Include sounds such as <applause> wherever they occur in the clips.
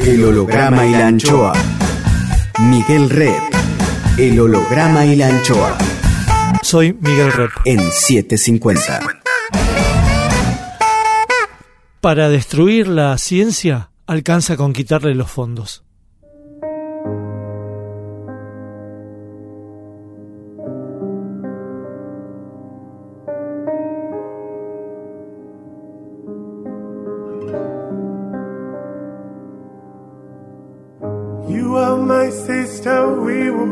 El holograma y la anchoa. Miguel Rep. El holograma y la anchoa. Soy Miguel Rep. En 750. Para destruir la ciencia, alcanza con quitarle los fondos.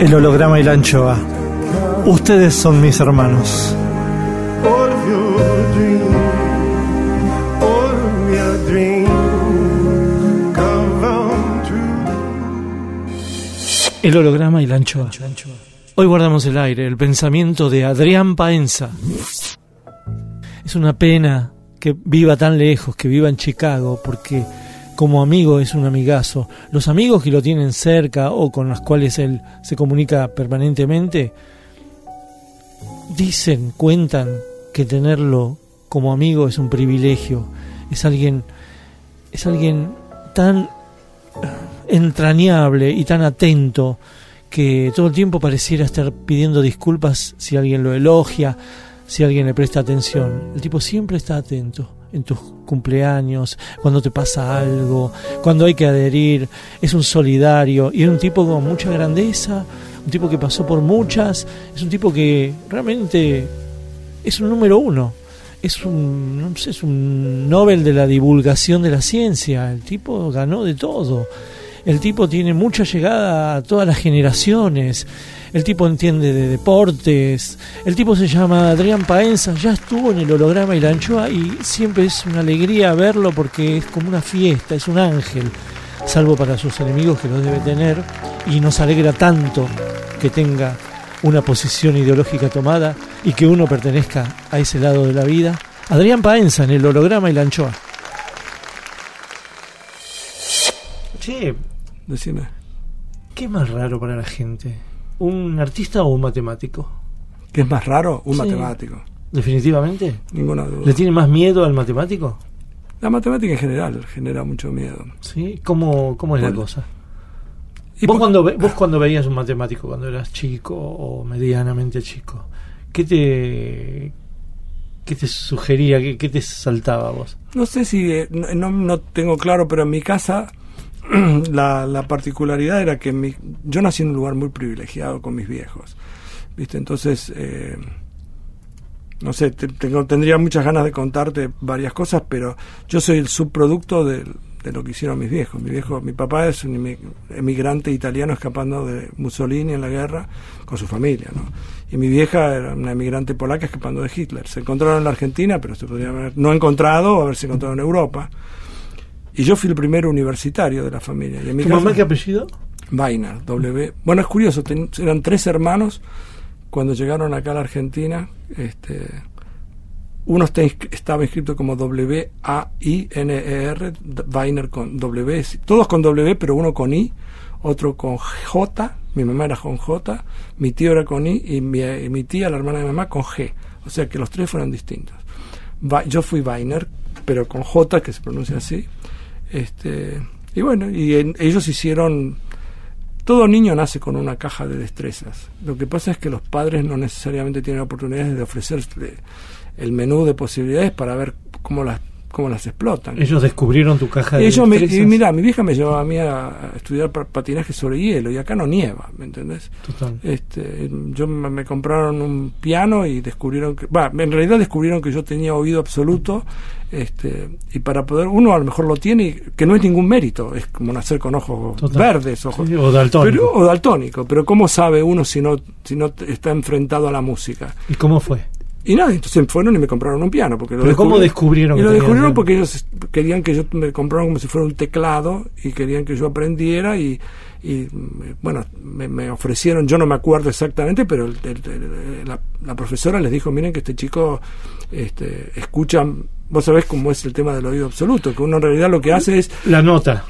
El holograma y la anchoa. Ustedes son mis hermanos. El holograma y la anchoa. Hoy guardamos el aire, el pensamiento de Adrián Paenza. Es una pena que viva tan lejos, que viva en Chicago, porque como amigo es un amigazo. Los amigos que lo tienen cerca o con los cuales él se comunica permanentemente, dicen, cuentan que tenerlo como amigo es un privilegio. Es alguien, es alguien tan entrañable y tan atento que todo el tiempo pareciera estar pidiendo disculpas si alguien lo elogia, si alguien le presta atención. El tipo siempre está atento en tus cumpleaños, cuando te pasa algo, cuando hay que adherir, es un solidario y es un tipo con mucha grandeza, un tipo que pasó por muchas, es un tipo que realmente es un número uno, es un, no sé, es un Nobel de la divulgación de la ciencia, el tipo ganó de todo. El tipo tiene mucha llegada a todas las generaciones. El tipo entiende de deportes. El tipo se llama Adrián Paenza. Ya estuvo en el holograma y la anchoa y siempre es una alegría verlo porque es como una fiesta, es un ángel. Salvo para sus enemigos que lo debe tener. Y nos alegra tanto que tenga una posición ideológica tomada y que uno pertenezca a ese lado de la vida. Adrián Paenza en el holograma y la anchoa. Che, Decime. ¿Qué más raro para la gente? ¿Un artista o un matemático? ¿Qué es más raro? Un matemático. ¿Definitivamente? Ninguna duda. ¿Le tiene más miedo al matemático? La matemática en general genera mucho miedo. ¿Sí? ¿Cómo, cómo es la cosa? ¿Vos, cuando, ¿Vos cuando veías un matemático, cuando eras chico o medianamente chico, qué te, qué te sugería, qué, te saltaba a vos? No sé si, eh, no, no tengo claro, pero en mi casa <clears throat> la, la, particularidad era que mi, yo nací en un lugar muy privilegiado con mis viejos. ¿Viste? Entonces, eh, no sé, tengo, tendría muchas ganas de contarte varias cosas, pero yo soy el subproducto de, de lo que hicieron mis viejos. Mi viejo, mi papá es un emigrante italiano escapando de Mussolini en la guerra con su familia, ¿no? Y mi vieja era una emigrante polaca escapando de Hitler. Se encontraron en la Argentina, pero se podría haber no encontrado o haberse encontrado en Europa. Y yo fui el primer universitario de la familia. Y ¿Tu mamá qué apellido? Weiner, W. Bueno, es curioso, eran tres hermanos cuando llegaron acá a la Argentina. Este, uno estaba inscrito como W-A-I-N-E-R, Weiner con W, todos con W, pero uno con I, otro con J, mi mamá era con J, mi tío era con I y mi, y mi tía, la hermana de mi mamá, con G. O sea que los tres fueron distintos. Yo fui Weiner, pero con J, que se pronuncia así. Este, y bueno, y ellos hicieron... Todo niño nace con una caja de destrezas. Lo que pasa es que los padres no necesariamente tienen oportunidades de ofrecerle el menú de posibilidades para ver cómo las cómo las explotan. Ellos descubrieron tu caja de Ellos me, y mira, mi vieja me llevaba a mí a, estudiar pa- patinaje sobre hielo y acá no nieva, ¿me entendés? Total. Este, yo me, me compraron un piano y descubrieron que, va, en realidad descubrieron que yo tenía oído absoluto, este, y para poder, uno a lo mejor lo tiene, y que no es ningún mérito, es como nacer con ojos Total. verdes, ojos Sí, o daltónico. pero, o daltónico, pero ¿cómo sabe uno si no, si no está enfrentado a la música? ¿Y cómo fue? Y nada, entonces fueron y me compraron un piano. Porque lo ¿Pero cómo descubrieron Y lo descubrieron porque ellos querían que yo me compraron como si fuera un teclado y querían que yo aprendiera y, y, mm, bueno, me, me ofrecieron, yo no me acuerdo exactamente, pero el- el- el- la, la profesora les dijo, miren que este chico este, escucha, vos sabés cómo es el tema del oído absoluto, que uno en realidad lo que hace es La nota.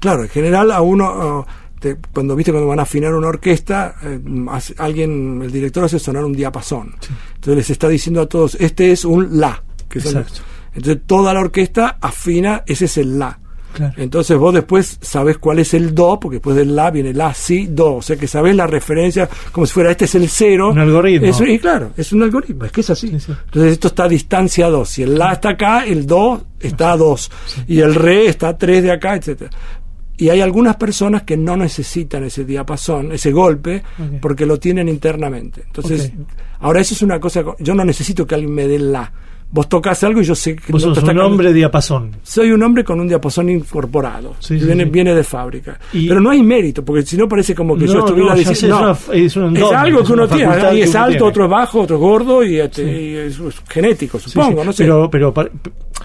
Claro, en general a uno, te- cuando viste cuando van a afinar una orquesta, eh, hace- alguien, el director hace sonar un diapasón. Entonces les está diciendo a todos, este es un la. Que son- entonces toda la orquesta afina, ese es el la. Claro. Entonces vos después sabés cuál es el do, porque después del la viene la, si, do. O sea que sabés la referencia como si fuera este es el cero. Un algoritmo. Eso- y claro, es un algoritmo, es que es así. Sí, sí. Entonces esto está a distancia 2. Si el la está acá, el do está a 2. Y el re está a 3 de acá, etcétera. Y hay algunas personas que no necesitan ese diapasón, ese golpe, porque lo tienen internamente. Entonces, ahora eso es una cosa, co- yo no necesito que alguien me dé la. Vos tocas algo y yo sé que Vos no sos un hombre diapasón. soy un hombre con un diapasón incorporado. Sí, sí, viene, sí. viene de fábrica. Y- Pero no hay mérito, porque si no parece como que yo No, estuviera no, diciendo. es algo que uno tiene. que es alto, tiene. otro es bajo, otro es gordo y, este, y es, genético, supongo. No sé. Pero, pero, para,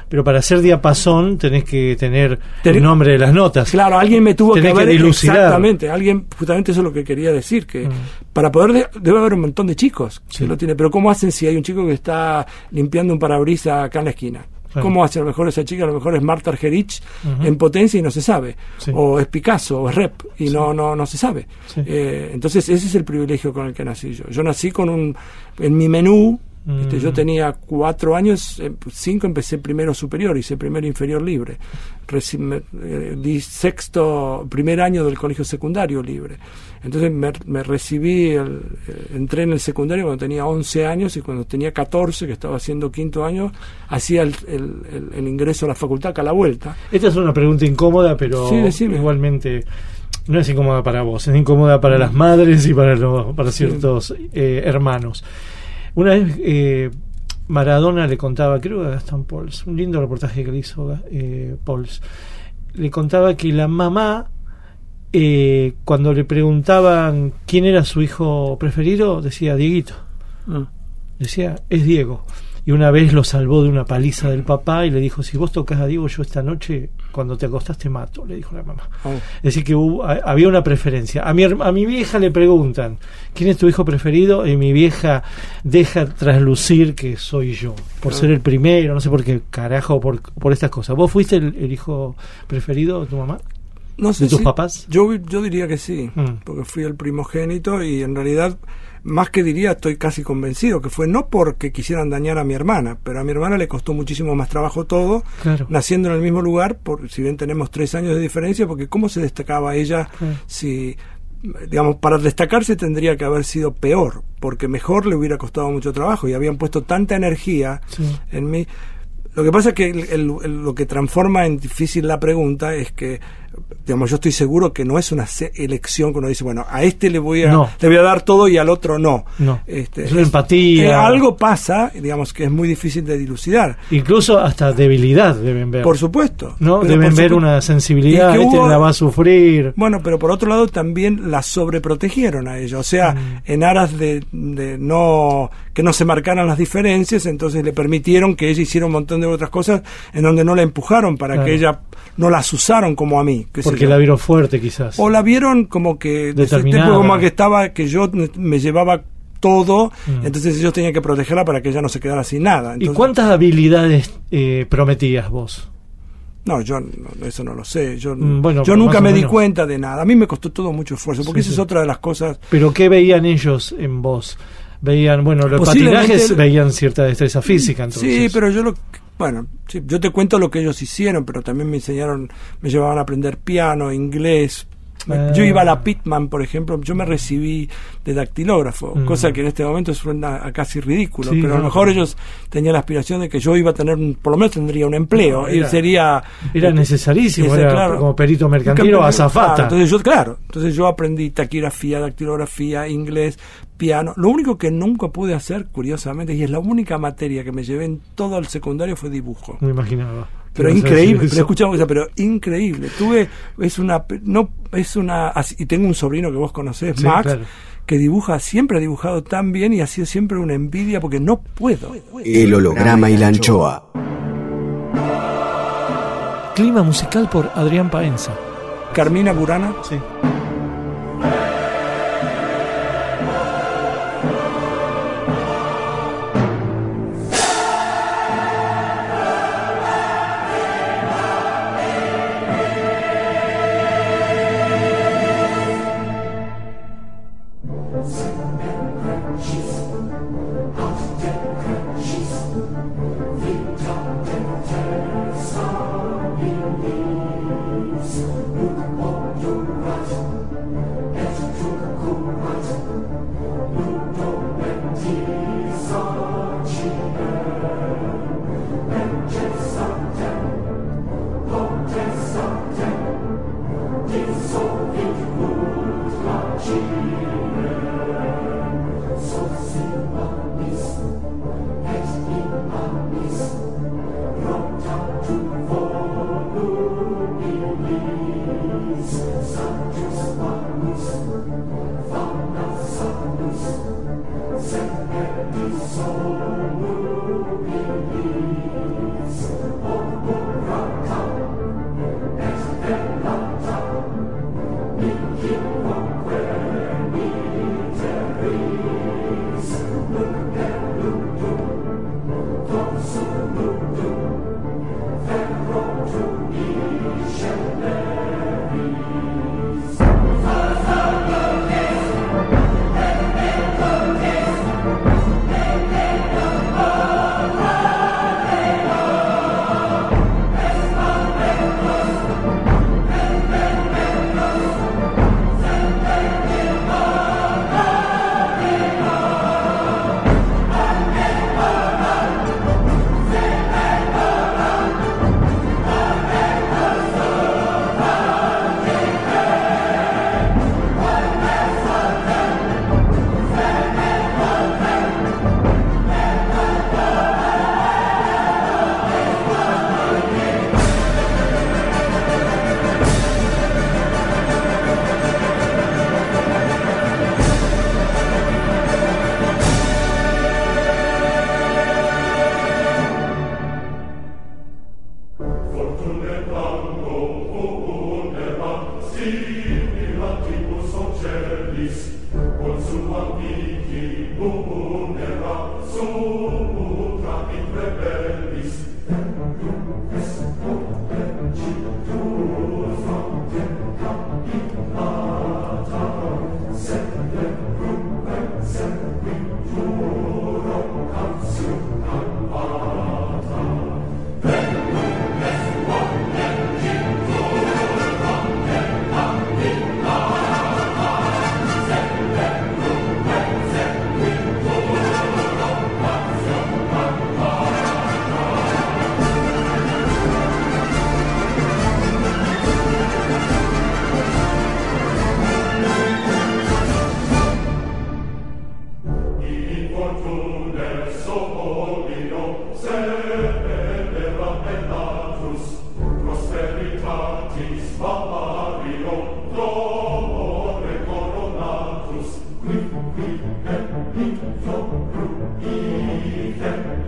pero para hacer diapasón tenés que tener el nombre de las notas. Claro, alguien me tuvo que Tenés que haber dilucidar. exactamente, alguien justamente eso es lo que quería decir que Mm. para poder de- debe haber un montón de chicos que lo tienen, pero cómo hacen si hay un chico que está limpiando un parabrisas acá en la esquina? Claro. ¿Cómo hace? A lo mejor esa chica, a lo mejor es Marta Argerich en potencia y no se sabe. Sí. O es Picasso, o es Rep, y no, no, no se sabe. Sí. Eh, entonces, ese es el privilegio con el que nací yo. Yo nací con un. En mi menú, este, Mm. yo tenía cuatro años, eh, cinco empecé primero superior, hice primero inferior libre. Reci- me- eh, di sexto, primer año del colegio secundario libre. Entonces me, me recibí, el- eh, entré en el secundario cuando tenía 11 años y cuando tenía 14, que estaba haciendo quinto año, hacía el, el- el- ingreso a la facultad acá a la vuelta. Esta es una pregunta incómoda, pero Sí, igualmente no es incómoda para vos, es incómoda para las madres y para, los, para ciertos eh, hermanos. Una vez eh, Maradona le contaba, creo que a Gastón Pauls, un lindo reportaje que le hizo eh, Pauls, le contaba que la mamá, eh, cuando le preguntaban quién era su hijo preferido, decía Dieguito. Decía, es Diego. Y una vez lo salvó de una paliza del papá y le dijo, si vos tocas a Diego, yo esta noche, cuando te acostás, te mato, le dijo la mamá. Oh. Es decir, que hubo- ha- había una preferencia. A mi, a mi vieja le preguntan, ¿quién es tu hijo preferido? Y mi vieja deja traslucir que soy yo, por Ah. ser el primero, no sé por qué carajo, por, por estas cosas. ¿Vos fuiste el, el hijo preferido de tu mamá? No sé ¿De tus si- papás? Yo, yo diría que sí, Mm. porque fui el primogénito y en realidad, más que diría, estoy casi convencido que fue no porque quisieran dañar a mi hermana, pero a mi hermana le costó muchísimo más trabajo todo, Claro. naciendo en el mismo lugar, por, si bien tenemos tres años de diferencia, porque cómo se destacaba ella Claro. si, digamos, para destacarse tendría que haber sido peor, porque mejor le hubiera costado mucho trabajo y habían puesto tanta energía Sí. en mí. Lo que pasa es que el- el- el- lo que transforma en difícil la pregunta es que, digamos, yo estoy seguro que no es una elección que uno dice, bueno, a este le voy a, No. le voy a dar todo y al otro no. No. Este, Es una empatía. algo pasa, digamos, que es muy difícil de dilucidar. Incluso hasta debilidad deben ver. Por supuesto. ¿no? Deben ver supuesto- una sensibilidad, que este hubo- la va a sufrir. Bueno, pero por otro lado también la sobreprotegieron a ella, o sea, Mm. en aras de, de no que no se marcaran las diferencias, entonces le permitieron que ella hiciera un montón de otras cosas en donde no la empujaron para Claro. que ella no las usaron como a mí, Porque la vieron fuerte, quizás. o la vieron como que Determinada. tipo como que estaba que yo me llevaba todo, Mm. entonces ellos tenían que protegerla para que ella no se quedara sin nada. ¿Y cuántas habilidades eh, prometías vos? No, yo no- eso no lo sé. Yo, Mm, bueno, yo nunca me di cuenta de nada. A mí me costó todo mucho esfuerzo, porque Sí, esa sí. es otra de las cosas ¿Pero qué veían ellos en vos? Veían, bueno, los patinajes veían cierta destreza física, entonces. Sí, pero yo lo bueno, sí, yo te cuento lo que ellos hicieron, pero también me enseñaron, me llevaban a aprender piano, inglés, Ah. Yo iba a la Pitman, por ejemplo, yo me recibí de dactilógrafo, Mm. cosa que en este momento suena a casi ridículo, Sí, pero a lo no. mejor ellos tenían la aspiración de que yo iba a tener, un- por lo menos tendría un empleo, No, y era- sería... Era necesarísimo, Ese, era claro. como perito mercantil o Claro, azafata. entonces yo, claro, entonces yo aprendí taquigrafía, dactilografía, inglés, piano. Lo único que nunca pude hacer, curiosamente, y es la única materia que me llevé en todo el secundario fue dibujo. Me imaginaba. Pero ¿Qué ibas a increíble, pero escuchamos cosa, pero increíble. Tuve, es una, no, es una, así- y tengo un sobrino que vos conocés, Sí, Max, claro. que dibuja, siempre ha dibujado tan bien y ha sido siempre una envidia porque no puedo. El holograma y la anchoa. Clima musical por Adrián Paenza. Carmina Burana, Sí.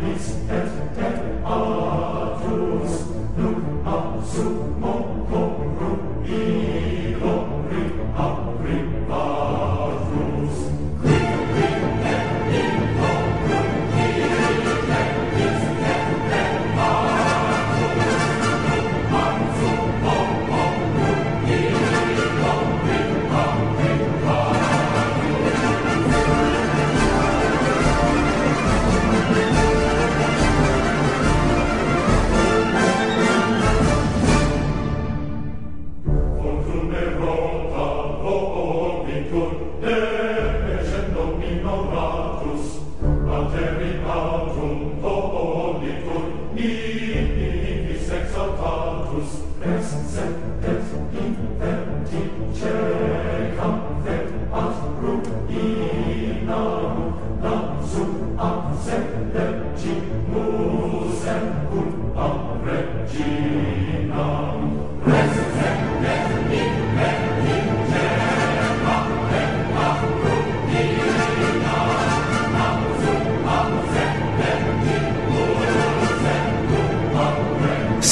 It's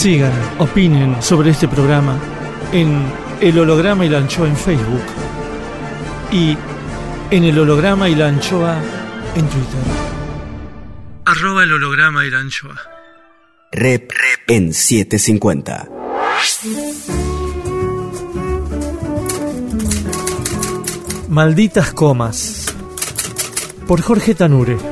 Sigan, opinen sobre este programa en El Holograma y la Anchoa en Facebook y en El Holograma y la Anchoa en Twitter. Arroba el holograma y la anchoa. Rep, Rep en 750. Malditas comas. Por Jorge Tanure.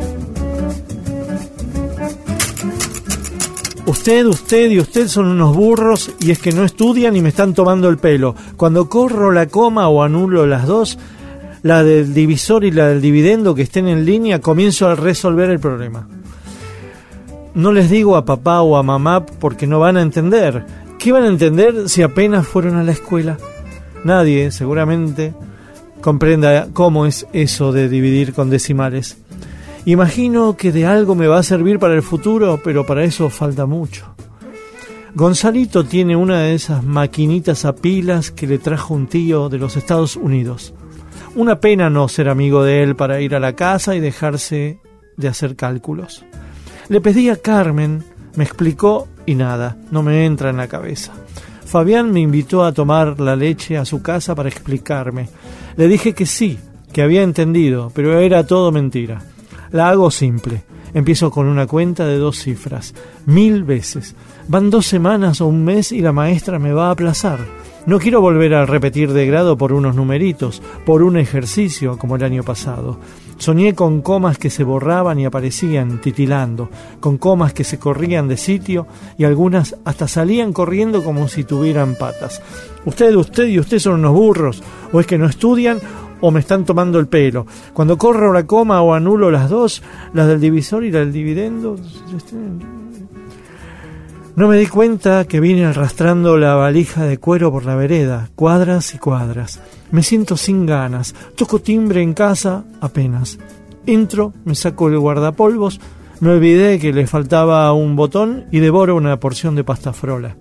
Usted, usted y usted son unos burros y es que no estudian y me están tomando el pelo. Cuando corro la coma o anulo las dos, la del divisor y la del dividendo que estén en línea, comienzo a resolver el problema. No les digo a papá o a mamá porque no van a entender. ¿Qué van a entender si apenas fueron a la escuela? Nadie, seguramente, comprenda cómo es eso de dividir con decimales. Imagino que de algo me va a servir para el futuro, pero para eso falta mucho. Gonzalito tiene una de esas maquinitas a pilas que le trajo un tío de los Estados Unidos. Una pena no ser amigo de él para ir a la casa y dejarse de hacer cálculos. Le pedí a Carmen, me explicó y nada, no me entra en la cabeza. Fabián me invitó a tomar la leche a su casa para explicarme. Le dije que sí, que había entendido, pero era todo mentira. La hago simple. Empiezo con una cuenta de dos cifras. Mil veces. Van dos semanas o un mes y la maestra me va a aplazar. No quiero volver a repetir de grado por unos numeritos, por un ejercicio como el año pasado. Soñé con comas que se borraban y aparecían titilando, con comas que se corrían de sitio y algunas hasta salían corriendo como si tuvieran patas. Usted, usted y usted son unos burros, o es que no estudian o me están tomando el pelo. Cuando corro la coma o anulo las dos, las del divisor y la del dividendo, no me di cuenta que vine arrastrando la valija de cuero por la vereda, cuadras y cuadras. Me siento sin ganas, toco timbre en casa apenas. Entro, me saco el guardapolvos, me olvidé que le faltaba un botón y devoro una porción de pasta frola.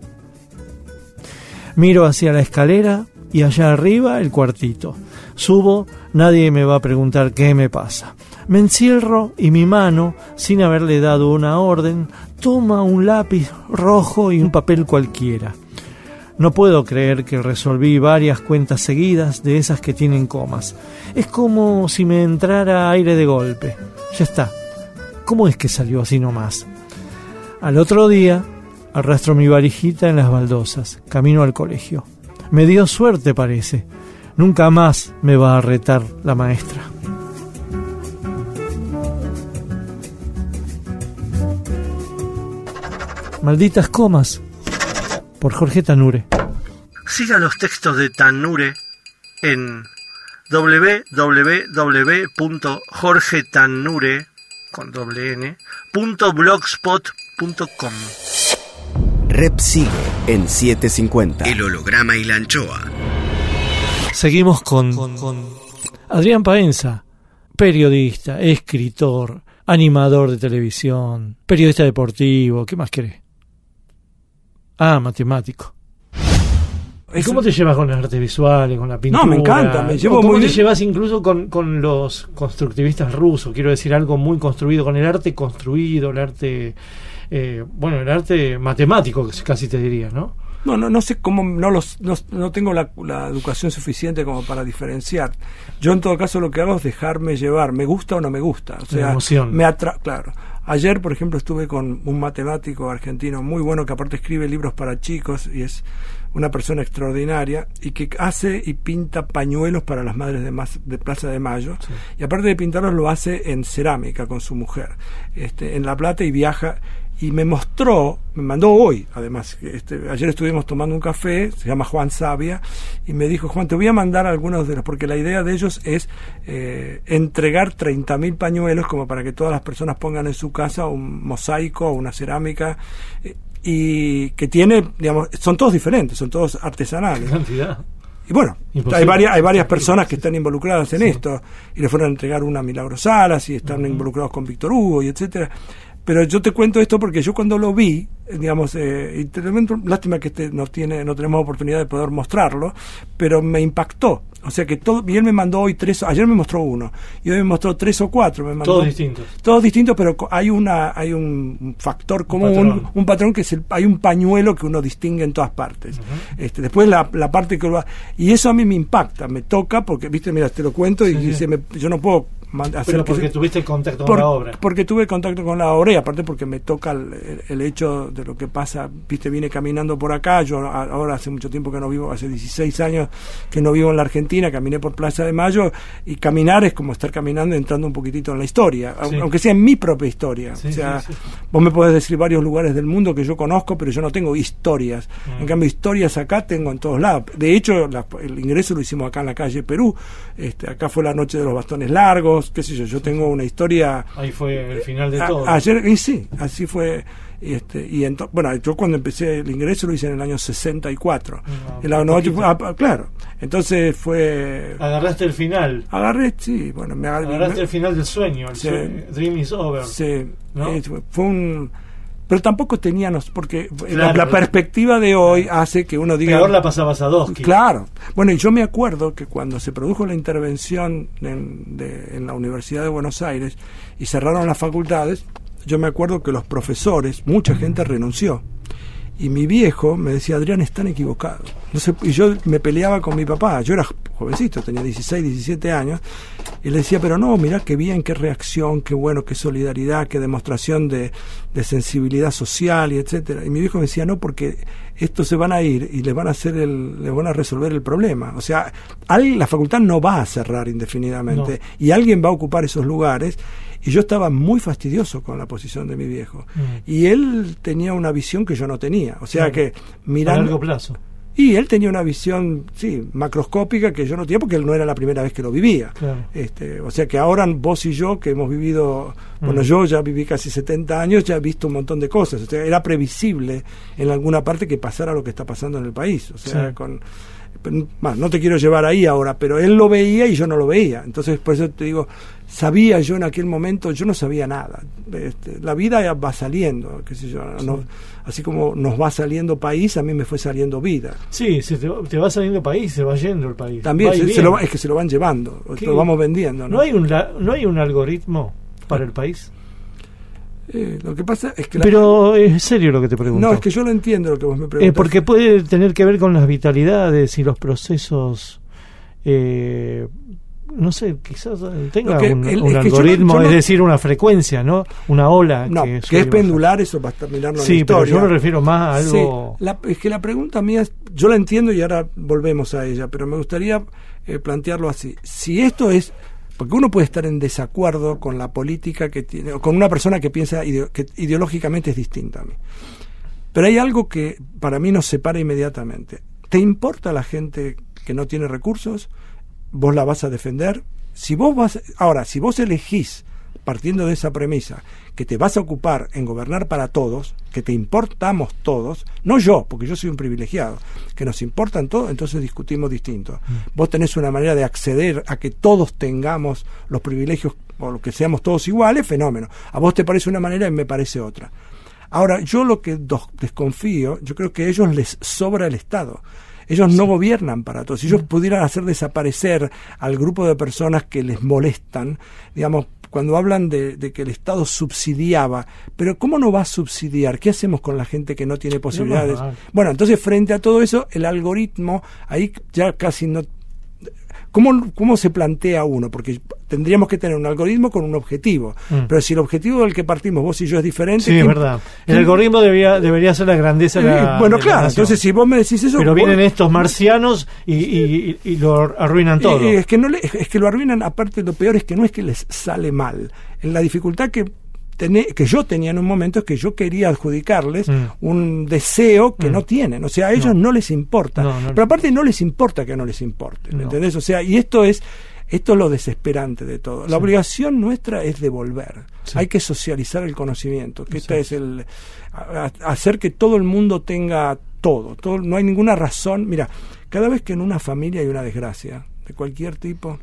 Miro hacia la escalera y allá arriba el cuartito. Subo, nadie me va a preguntar qué me pasa. Me encierro y mi mano, sin haberle dado una orden, toma un lápiz rojo y un papel cualquiera. No puedo creer que resolví varias cuentas seguidas de esas que tienen comas. Es como si me entrara aire de golpe. Ya está. ¿Cómo es que salió así nomás? Al otro día, arrastro mi varijita en las baldosas, camino al colegio. Me dio suerte, parece. Nunca más me va a retar la maestra. Malditas comas, por Jorge Tanure. Siga los textos de Tanure en www.jorgetanure con Rep sigue en 750. El holograma y la anchoa. Seguimos con, con Adrián Paenza, periodista, escritor, animador de televisión, periodista deportivo, ¿qué más querés? Ah, matemático. ¿Y cómo te llevas con el arte visual, con la pintura? No, me encanta, me llevo ¿Cómo muy te bien. llevas incluso con, con los constructivistas rusos? Quiero decir, algo muy construido, con el arte construido, el arte, eh, bueno, el arte matemático, casi te diría, ¿no? No, no, no sé cómo, no, los, no, no tengo la, la educación suficiente como para diferenciar. Yo en todo caso lo que hago es dejarme llevar, me gusta o no me gusta. O sea, emoción. me atra claro. Ayer, por ejemplo, estuve con un matemático argentino muy bueno que aparte escribe libros para chicos y es una persona extraordinaria y que hace y pinta pañuelos para las madres de, Mas- de Plaza de Mayo y aparte de pintarlos lo hace en cerámica con su mujer este, en La Plata y viaja y me mostró, me mandó hoy, además, este, ayer estuvimos tomando un café, se llama Juan Sabia, y me dijo, Juan, te voy a mandar algunos de los, porque la idea de ellos es eh, entregar 30.000 pañuelos como para que todas las personas pongan en su casa un mosaico o una cerámica. Eh, y que tiene, digamos, son todos diferentes, son todos artesanales. cantidad. Y bueno, Imposible. hay varias, hay varias personas que están involucradas en esto y le fueron a entregar una a Milagro Salas y están involucrados con Víctor Hugo y etcétera. Pero yo te cuento esto porque yo cuando lo vi, digamos, eh, y te lamento- lástima que este no tiene, no tenemos oportunidad de poder mostrarlo, pero me impactó. O sea que todo, y él me mandó hoy tres, ayer me mostró uno, y hoy me mostró tres o cuatro, me mandó Todos distintos. todos distintos, pero hay una hay un factor común, un patrón. patrón, que es el, hay un pañuelo que uno distingue en todas partes. este, después la, la parte que lo va- y eso a mí me impacta, me toca porque viste, mira, te lo cuento y, Sí, se me- yo no puedo Pero que porque tuviste contacto por- con la obra. Porque tuve contacto con la obra y aparte porque me toca el, el- hecho de lo que pasa. Viste, vine caminando por acá. Yo ahora hace mucho tiempo que no vivo, hace 16 años que no vivo en la Argentina. Caminé por Plaza de Mayo y caminar es como estar caminando entrando un poquitito en la historia, Sí. aunque sea en mi propia historia. Sí, o sea, sí. vos me podés decir varios lugares del mundo que yo conozco, pero yo no tengo historias. Mm. En cambio, historias acá tengo en todos lados. De hecho, la- el ingreso lo hicimos acá en la calle Perú. Este, acá fue la noche de los bastones largos, qué sé yo. Yo tengo una historia Ahí fue el final de a- todo. Ayer, y sí, así fue. Y este, y ento- bueno, yo cuando empecé el ingreso lo hice en el año 64. Ah, El año un 90 poquito. ah, claro. Entonces fue. Agarraste el final. Agarré, sí, bueno, me agarré. Agarraste el final del sueño. El Sí. sueño- Dream is over. Sí, ¿No? eh, fue un. Pero tampoco teníamos, porque la- perspectiva de hoy hace que uno diga. Peor la pasabas a dos. Claro. Bueno, y yo me acuerdo que cuando se produjo la intervención en, de- en la Universidad de Buenos Aires y cerraron las facultades, yo me acuerdo que los profesores, mucha gente renunció. Y mi viejo me decía, Adrián, están equivocados. No sé, y yo me peleaba con mi papá, yo era jovencito, tenía 16, 17 años, y le decía, pero no, mirá qué bien, qué reacción, qué bueno, qué solidaridad, qué demostración de, de sensibilidad social y etcétera. Y mi viejo me decía, no, porque estos se van a ir y les van a hacer el, les van a resolver el problema. O sea, al- la facultad no va a cerrar indefinidamente No. y alguien va a ocupar esos lugares. Y yo estaba muy fastidioso con la posición de mi viejo. Mm. Y él tenía una visión que yo no tenía. O sea Claro. que A mirando... largo plazo. Y él tenía una visión, sí, macroscópica que yo no tenía porque él no era la primera vez que lo vivía. Claro. Este, o sea que ahora vos y yo, que hemos vivido, bueno, Mm. yo ya viví casi 70 años, ya he visto un montón de cosas. O sea, era previsible en alguna parte que pasara lo que está pasando en el país. O sea, Sí. con. No te quiero llevar ahí ahora, pero él lo veía y yo no lo veía. Entonces, por eso te digo, sabía yo en aquel momento, yo no sabía nada. Este, la vida va saliendo, qué sé yo. no- así como nos va saliendo país, a mí me fue saliendo vida. Sí, se te, va- te va saliendo país, se va yendo el país. También se, se lo va- es que se lo van llevando, ¿Qué? lo vamos vendiendo. ¿no? ¿No hay, un, ¿No hay un algoritmo para el país? Eh, lo que pasa es que la- Pero es serio lo que te pregunto. no es que yo lo entiendo lo que vos me Eh, preguntas. porque puede tener que ver con las vitalidades y los procesos. eh, no sé, quizás eh, tenga que- un, el- un es que yo no- algoritmo, yo no- es decir, una frecuencia, ¿no? Una ola. no, que, es pendular, eso va a estar mirando en la Sí, pero yo me refiero más a algo. Sí, la- es que la pregunta mía, es- yo la entiendo y ahora volvemos a ella, pero me gustaría eh, plantearlo así. Si esto es, porque uno puede estar en desacuerdo con la política que tiene, o con una persona que piensa que ideológicamente es distinta a mí. Pero hay algo que para mí nos separa inmediatamente. ¿Te importa la gente que no tiene recursos? ¿Vos la vas a defender? Si vos vas, ahora, si vos elegís, partiendo de esa premisa, que te vas a ocupar en gobernar para todos, que te importamos todos, no yo, porque yo soy un privilegiado, que nos importan todos, entonces discutimos distinto. Vos tenés una manera de acceder a que todos tengamos los privilegios o que seamos todos iguales, fenómeno. A vos te parece una manera y me parece otra. Ahora, yo lo que desconfío, yo creo que a ellos les sobra el Estado. Ellos no gobiernan para todos. Si ellos pudieran hacer desaparecer al grupo de personas que les molestan, digamos, cuando hablan de, de que el Estado subsidiaba, pero ¿cómo no va a subsidiar? ¿Qué hacemos con la gente que no tiene posibilidades? Bueno, entonces frente a todo eso, el algoritmo ahí ya casi no... ¿Cómo, ¿Cómo se plantea uno? Porque tendríamos que tener un algoritmo con un objetivo. Mm. Pero si el objetivo del que partimos vos y yo es diferente... Sí, es ¿quién- verdad. El quién- algoritmo debería, debería ser la grandeza de Eh, la bueno, de la claro, nación. entonces si vos me decís eso... Pero vos- vienen estos marcianos y, y- y- y lo arruinan todo. Y- y es que no le- es que lo arruinan, aparte lo peor es que no es que les sale mal. En la dificultad que que yo tenía en un momento es que yo quería adjudicarles Mm. un deseo que Mm. no tienen. O sea, a ellos No. no, les importa. No, no les Pero aparte no les importa que no les importe. ¿me. ¿Entendés? O sea, y esto es esto es lo desesperante de todo. La Sí. obligación nuestra es devolver. Sí. Hay que socializar el conocimiento, que esta Sí. es el a- a- hacer que todo el mundo tenga todo, todo, no hay ninguna razón. Mira, cada vez que en una familia hay una desgracia de cualquier tipo,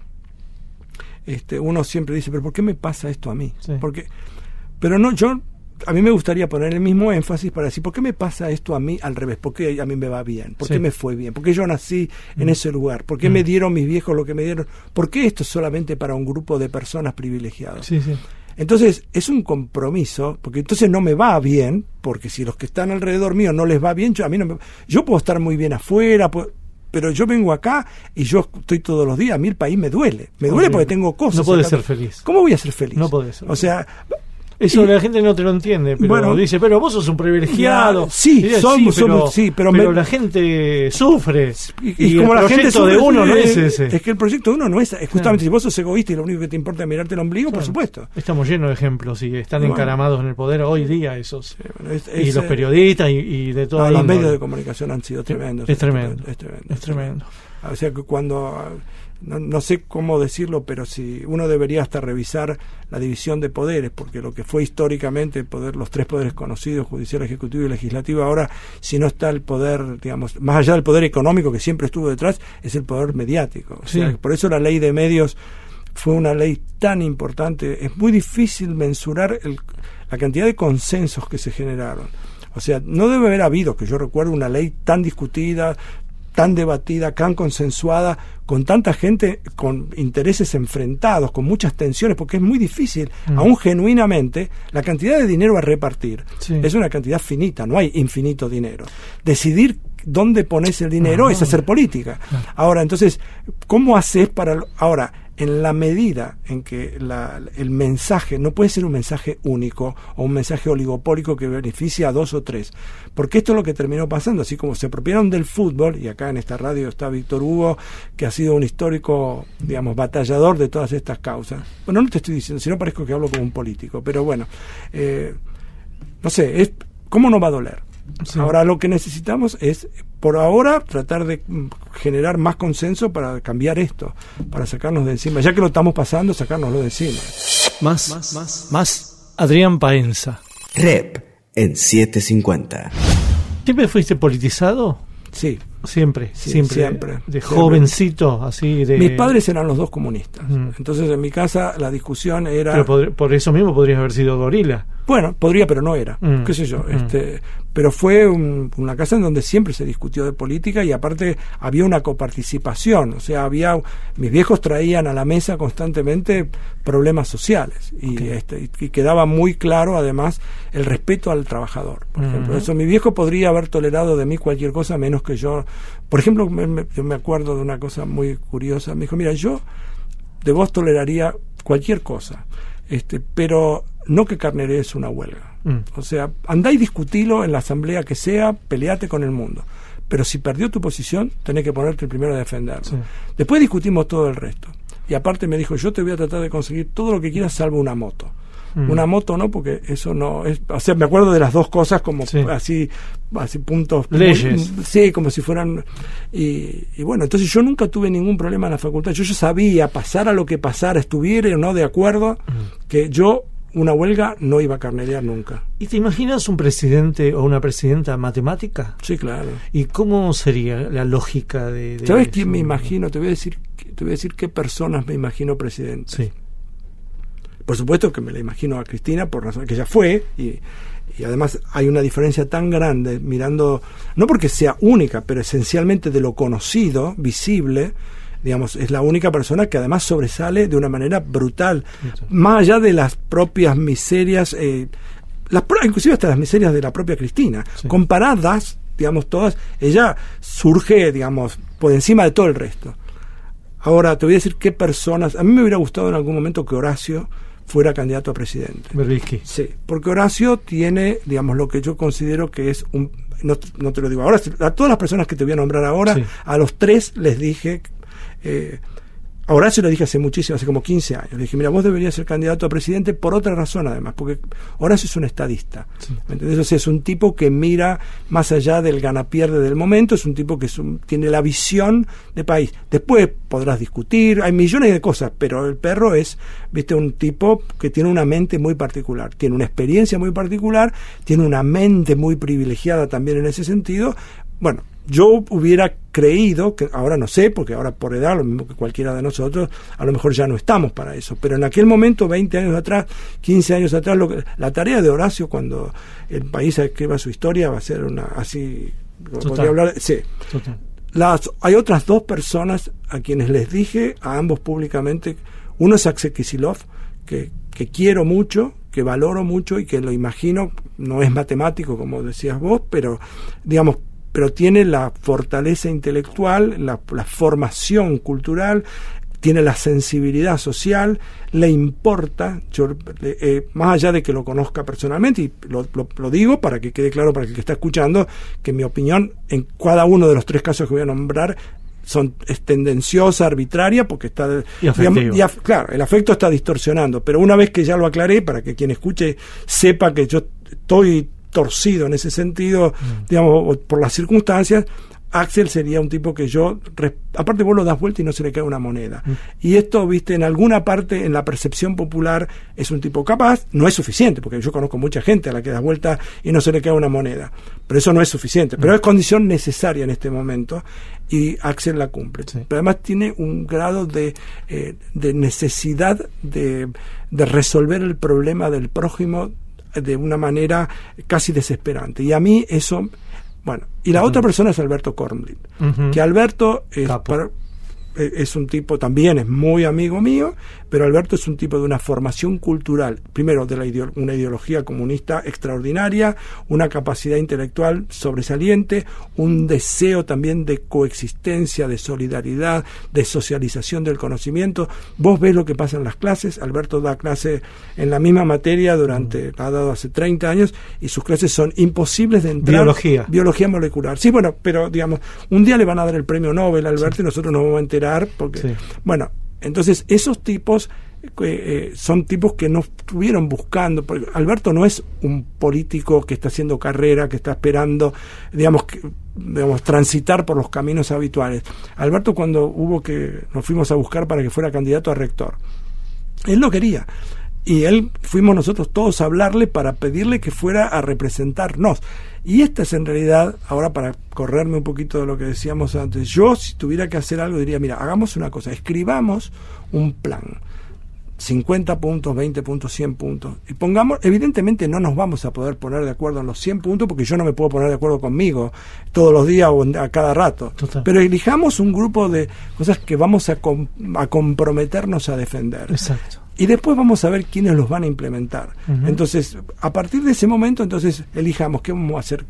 este, uno siempre dice, pero ¿por qué me pasa esto a mí? Porque, pero no, yo, a mí me gustaría poner el mismo énfasis para decir, ¿por qué me pasa esto a mí al revés? ¿Por qué a mí me va bien? ¿Por Sí. qué me fue bien? ¿Por qué yo nací en Mm. ese lugar? ¿Por qué Mm. me dieron mis viejos lo que me dieron? ¿Por qué esto es solamente para un grupo de personas privilegiadas? Sí, sí. Entonces es un compromiso, porque entonces no me va bien, porque si los que están alrededor mío no les va bien, yo a mí no me, yo puedo estar muy bien afuera, puedo- pero yo vengo acá y yo estoy todos los días, a mí el país me duele, me duele porque tengo cosas. No acá. ser feliz. ¿Cómo voy a ser feliz? No ser O sea, Eso Y- la gente no te lo entiende, pero Bueno. dice, pero vos sos un privilegiado. Ya, sí, Dice, somos- pero, somos- sí, pero me- la gente sufre. y, Y, como el la gente proyecto de sufre, uno no eh, es ese. Es que el proyecto de uno no es, es justamente Claro. si vos sos egoísta y lo único que te importa es mirarte el ombligo, por supuesto. Estamos llenos de ejemplos y están Bueno. encaramados en el poder hoy día esos. Eh, bueno, es- y los eh, periodistas y, y de todo no, los medios de comunicación han sido tremendos. Es tremendo. Es tremendo. Es tremendo. O sea que cuando, no, no sé cómo decirlo, pero si uno debería hasta revisar la división de poderes, porque lo que fue históricamente el poder, los tres poderes conocidos, judicial, ejecutivo y legislativo, ahora si no está el poder, digamos, más allá del poder económico que siempre estuvo detrás, es el poder mediático. O Sí. sea, por eso la ley de medios fue una ley tan importante. Es muy difícil mensurar el- la cantidad de consensos que se generaron. O sea, no debe haber habido, que yo recuerdo, una ley tan discutida, tan debatida, tan consensuada, con tanta gente con intereses enfrentados, con muchas tensiones, porque es muy difícil, Mm. aún genuinamente, la cantidad de dinero a repartir Sí. es una cantidad finita, no hay infinito dinero. Decidir dónde pones el dinero es hacer política. Ahora, entonces, ¿cómo haces para... lo- Ahora, en la medida en que la- el mensaje no puede ser un mensaje único o un mensaje oligopólico que beneficia a dos o tres, porque esto es lo que terminó pasando, así como se apropiaron del fútbol, y acá en esta radio está Víctor Hugo, que ha sido un histórico, digamos, batallador de todas estas causas. Bueno, no te estoy diciendo, si no parezco que hablo como un político, pero bueno, eh, no sé, es, ¿cómo no va a doler? Sí. Ahora lo que necesitamos es, por ahora, tratar de mm, generar más consenso para cambiar esto, para sacarnos de encima. Ya que lo estamos pasando, sacárnoslo de encima. Más, más, más. Adrián Paenza. Rep en 750. ¿Siempre fuiste politizado? Sí. Siempre, Sí, siempre. siempre, De siempre. jovencito, así de. Mis padres eran los dos comunistas. Mm. Entonces en mi casa la discusión era... Pero por, por eso mismo podrías haber sido gorila. Bueno, podría, pero no era. Mm. ¿Qué sé yo? Mm. Este, pero fue un- una casa en donde siempre se discutió de política y aparte había una coparticipación. O sea, había. Mis viejos traían a la mesa constantemente problemas sociales y, este, y- quedaba muy claro, además, el respeto al trabajador. Por ejemplo, eso mi viejo podría haber tolerado de mí cualquier cosa menos que yo. Por ejemplo, me- me- yo me acuerdo de una cosa muy curiosa. Me dijo: Mira, yo de vos toleraría cualquier cosa, este, pero no que carnerees una huelga. Mm. O sea, andá y discutilo en la asamblea que sea, peleate con el mundo. Pero si perdió tu posición, tenés que ponerte el primero a defenderlo. Sí. Después discutimos todo el resto. Y aparte me dijo, yo te voy a tratar de conseguir todo lo que quieras salvo una moto. Mm. Una moto no, porque eso no es... O sea, me acuerdo de las dos cosas como Sí. así, así puntos... Leyes. Sí, como si fueran... Y, y bueno, entonces yo nunca tuve ningún problema en la facultad. Yo, yo sabía, pasara lo que pasara, estuviera o no de acuerdo, Mm. que yo una huelga no iba a carnerear nunca. ¿Y te imaginas un presidente o una presidenta matemática? Sí, claro. ¿Y cómo sería la lógica de.? de ¿Sabes quién me imagino? Te voy a decir, te voy a decir qué personas me imagino presidente. Sí. Por supuesto que me la imagino a Cristina por razón que ella fue y, y además hay una diferencia tan grande mirando, no porque sea única, pero esencialmente de lo conocido, visible, digamos, es la única persona que además sobresale de una manera brutal, más allá de las propias miserias, eh, las, inclusive hasta las miserias de la propia Cristina, Sí. comparadas, digamos, todas, ella surge, digamos, por encima de todo el resto. Ahora, te voy a decir qué personas. A mí me hubiera gustado en algún momento que Horacio fuera candidato a presidente. Berbisky. Sí, porque Horacio tiene, digamos, lo que yo considero que es un. No, no te lo digo ahora, a todas las personas que te voy a nombrar ahora, Sí. a los tres les dije. Eh, Ahora se lo dije hace muchísimo, hace como 15 años. Le dije, mira, vos deberías ser candidato a presidente por otra razón además, porque Horacio es un estadista. ¿Me entendés? O sea, es un tipo que mira más allá del gana-pierde del momento, es un tipo que tiene la visión de país. Después podrás discutir, hay millones de cosas, pero el perro es, viste, un tipo que tiene una mente muy particular, tiene una experiencia muy particular, tiene una mente muy privilegiada también en ese sentido. Bueno, yo hubiera creído, que ahora no sé, porque ahora por edad, lo mismo que cualquiera de nosotros, a lo mejor ya no estamos para eso, pero en aquel momento, 20 años atrás, 15 años atrás, lo que, la tarea de Horacio cuando el país escriba su historia va a ser una así... Hablar, sí. Las, hay otras dos personas a quienes les dije, a ambos públicamente, uno es Axel Kisilov, que, que quiero mucho, que valoro mucho y que lo imagino, no es matemático como decías vos, pero digamos, pero tiene la fortaleza intelectual, la, formación cultural, tiene la sensibilidad social, le importa, eh, más allá de que lo conozca personalmente, y lo, digo para que quede claro para el que está escuchando, que mi opinión en cada uno de los tres casos que voy a nombrar son, es tendenciosa, arbitraria, porque está... Y, claro, el afecto está distorsionando, pero una vez que ya lo aclaré, para que quien escuche sepa que yo estoy torcido en ese sentido, mm. digamos, por las circunstancias, Axel sería un tipo que yo, aparte vos lo das vuelta y no se le cae una moneda. Mm. Y esto, viste, en alguna parte, en la percepción popular, es un tipo capaz, no es suficiente, porque yo conozco mucha gente a la que das vuelta y no se le cae una moneda. Pero eso no es suficiente, pero mm. es condición necesaria en este momento y Axel la cumple. Pero además tiene un grado de, eh, de necesidad de, de resolver el problema del prójimo de una manera casi desesperante. Y a mí eso, bueno, y la otra persona es Alberto Kornblin, que Alberto es, es un tipo también, es muy amigo mío, pero Alberto es un tipo de una formación cultural, primero de la una ideología comunista extraordinaria, una capacidad intelectual sobresaliente, un deseo también de coexistencia, de solidaridad, de socialización del conocimiento. Vos ves lo que pasa en las clases, Alberto da clase en la misma materia durante, ha dado hace 30 años, y sus clases son imposibles de entrar. Biología. Biología molecular. Sí, bueno, pero digamos, un día le van a dar el premio Nobel a Alberto y nosotros nos vamos a enterar porque, bueno, entonces esos tipos eh, eh, son tipos que no estuvieron buscando, porque Alberto no es un político que está haciendo carrera, que está esperando, digamos, que, digamos, transitar por los caminos habituales. Alberto cuando hubo que, nos fuimos a buscar para que fuera candidato a rector, él lo quería. Y él fuimos nosotros todos a hablarle para pedirle que fuera a representarnos. Y esta es en realidad, ahora para correrme un poquito de lo que decíamos antes, yo si tuviera que hacer algo diría, mira, hagamos una cosa, escribamos un plan. 50 puntos, 20 puntos, 100 puntos. Y pongamos, evidentemente no nos vamos a poder poner de acuerdo en los 100 puntos porque yo no me puedo poner de acuerdo conmigo todos los días o a cada rato. Pero elijamos un grupo de cosas que vamos a, a comprometernos a defender. Exacto y después vamos a ver quiénes los van a implementar. Entonces, a partir de ese momento, entonces elijamos qué vamos a hacer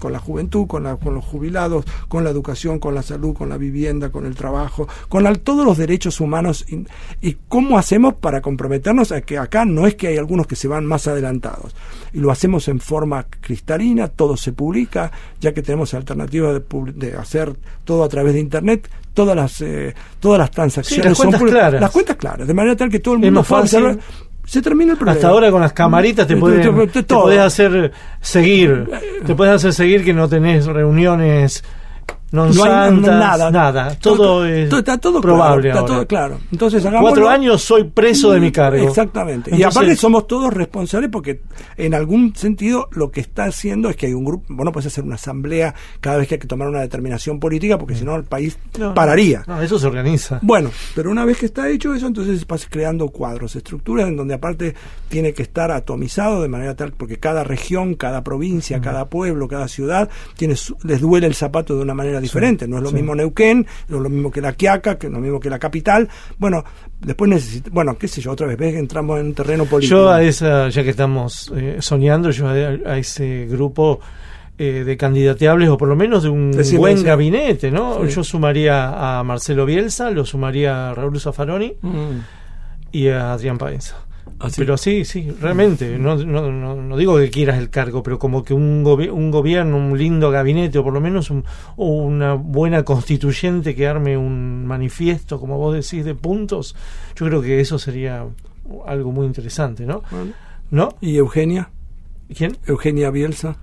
con la juventud, con, la, con los jubilados, con la educación, con la salud, con la vivienda, con el trabajo, con todos los derechos humanos y, cómo hacemos para comprometernos a que acá no es que hay algunos que se van más adelantados y lo hacemos en forma cristalina, todo se publica, ya que tenemos alternativa de, hacer todo a través de internet, todas las eh, todas las transacciones las cuentas claras. las cuentas claras, de manera tal que todo el mundo pueda se termina el problema. Hasta ahora con las camaritas te, puedes hacer seguir, te puedes hacer seguir que no tenés reuniones no, hay nada, nada. Todo, es está todo probable. Claro, está todo claro. Entonces, Cuatro años soy preso de mi cargo. Exactamente. y aparte somos todos responsables porque en algún sentido lo que está haciendo es que hay un grupo, bueno, puedes hacer una asamblea cada vez que hay que tomar una determinación política porque si no el país pararía. No, eso se organiza. Bueno, pero una vez que está hecho eso, entonces vas creando cuadros, estructuras en donde aparte tiene que estar atomizado de manera tal porque cada región, cada provincia, cada pueblo, cada ciudad tiene les duele el zapato de una manera diferente. no es lo mismo Neuquén, no es lo mismo que la Quiaca, que no es lo mismo que la capital. Bueno, después necesito, bueno, qué sé yo, otra vez, ves que entramos en un terreno político. Yo a esa, ya que estamos eh, soñando, yo a, ese grupo eh, de candidateables, o por lo menos de un buen gabinete, ¿no? Yo sumaría a Marcelo Bielsa, lo sumaría a Raúl Zaffaroni mm. y a Adrián Paenza Así. Pero sí, sí, realmente. No, no, no, no digo que quieras el cargo, pero como que un, gobi- un gobierno, un lindo gabinete, o por lo menos un- o una buena constituyente que arme un manifiesto, como vos decís, de puntos, yo creo que eso sería algo muy interesante, ¿no? Bueno. ¿No? ¿Y Eugenia? ¿Quién? Eugenia Bielsa.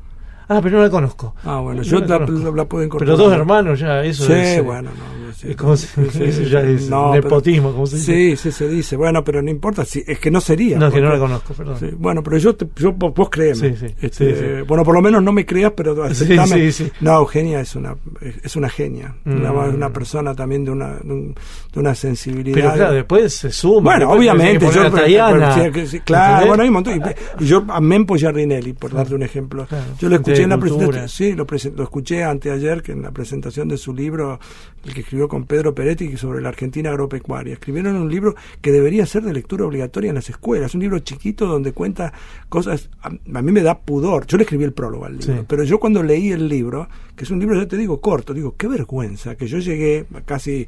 Ah, pero no la conozco. Ah, bueno, No yo la la, la- puedo incorporar. Pero dos hermanos ya, eso Sí, es. eh, bueno, no, <laughs> sí. si- Sí, eso sí, ya sí. es No, pero- nepotismo, como se dice. Sí, sí, se dice. Bueno, pero no importa, si, es que no sería. No, es que no porque- la conozco, perdón. Sí, bueno, pero yo, te- yo vos, créeme. Sí, sí, Este, sí, sí. Bueno, por lo menos no me creas, pero Sí, aceptame. sí, sí. No, Eugenia es una es una genia, Mm. una, una persona también de una de, un- de una sensibilidad. Pero claro, después se suma. Bueno, obviamente, yo, pero- pero- sí, claro, bueno, hay un montón. Y, yo a Mempo Giardinelli, por darte un ejemplo. Claro, Yo lo escuché en la presentación, sí, lo, lo escuché anteayer, que en la presentación de su libro, el que escribió con Pedro Peretti sobre la Argentina agropecuaria. Escribieron un libro que debería ser de lectura obligatoria en las escuelas, un libro chiquito donde cuenta cosas, a, a mí me da pudor. Yo le escribí el prólogo al libro, Sí. pero yo cuando leí el libro, que es un libro, ya te digo, corto, digo, qué vergüenza que yo llegué a casi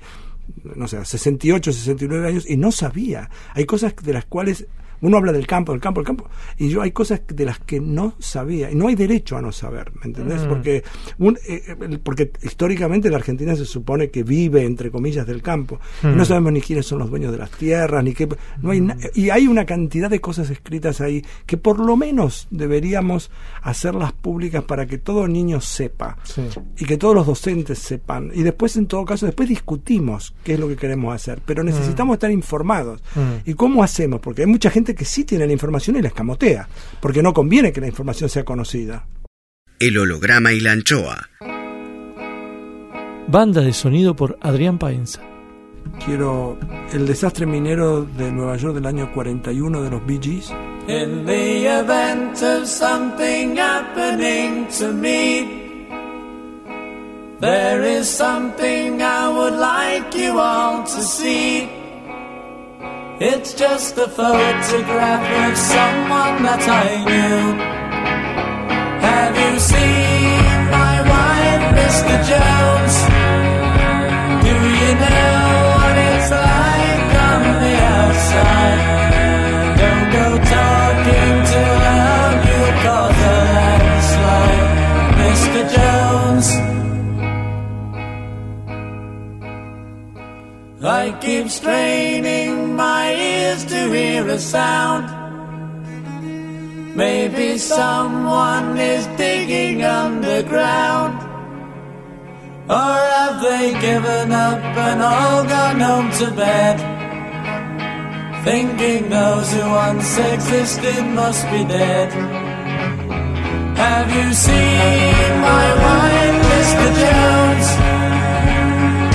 no sé, a 68, 69 años y no sabía. Hay cosas de las cuales uno habla del campo, del campo, del campo, y yo hay cosas de las que no sabía, y no hay derecho a no saber, ¿me entendés? Mm. Porque, un, eh, el- porque históricamente la Argentina se supone que vive, entre comillas, del campo. Mm. no sabemos ni quiénes son los dueños de las tierras, ni qué. No hay na- y hay una cantidad de cosas escritas ahí que por lo menos deberíamos hacerlas públicas para que todo niño sepa Sí. y que todos los docentes sepan. Y después, en todo caso, después discutimos qué es lo que queremos hacer. Pero necesitamos estar informados. Mm. ¿Y cómo hacemos? Porque hay mucha gente que sí tiene la información y la escamotea. Porque no conviene que la información sea conocida. El holograma y la anchoa. Banda de sonido por Adrián Paenza. Quiero el desastre minero de Nueva York del año 41 de los Bee Gees. In the event of something happening to me, there is something I would like you all to see. It's just a photograph of someone that I knew. Have you seen my wife, Mr. Jones? Do you know what it's like on the outside? Don't go talking too loud, you'll cause a landslide, Mr. Jones. I keep straining to hear a sound. Maybe someone is digging underground. Or have they given up and all gone home to bed? Thinking those who once existed must be dead. Have you seen my wife, Mr. Jones?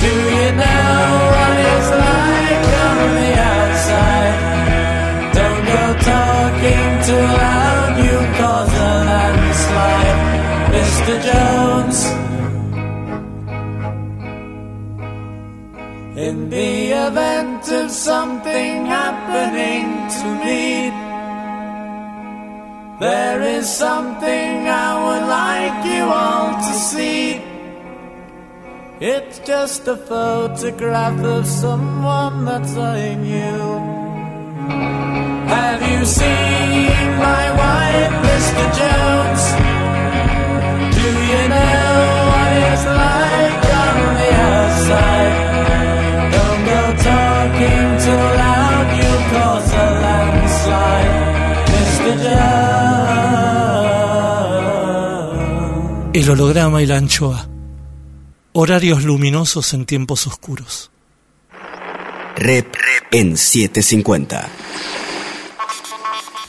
Do you know what it's like of something happening to me, there is something I would like you all to see. It's just a photograph of someone that I knew. Have you seen my wife, Mr. Jones? Do you know what it's like on the outside? El holograma y la anchoa. Horarios luminosos en tiempos oscuros. Rep en 750.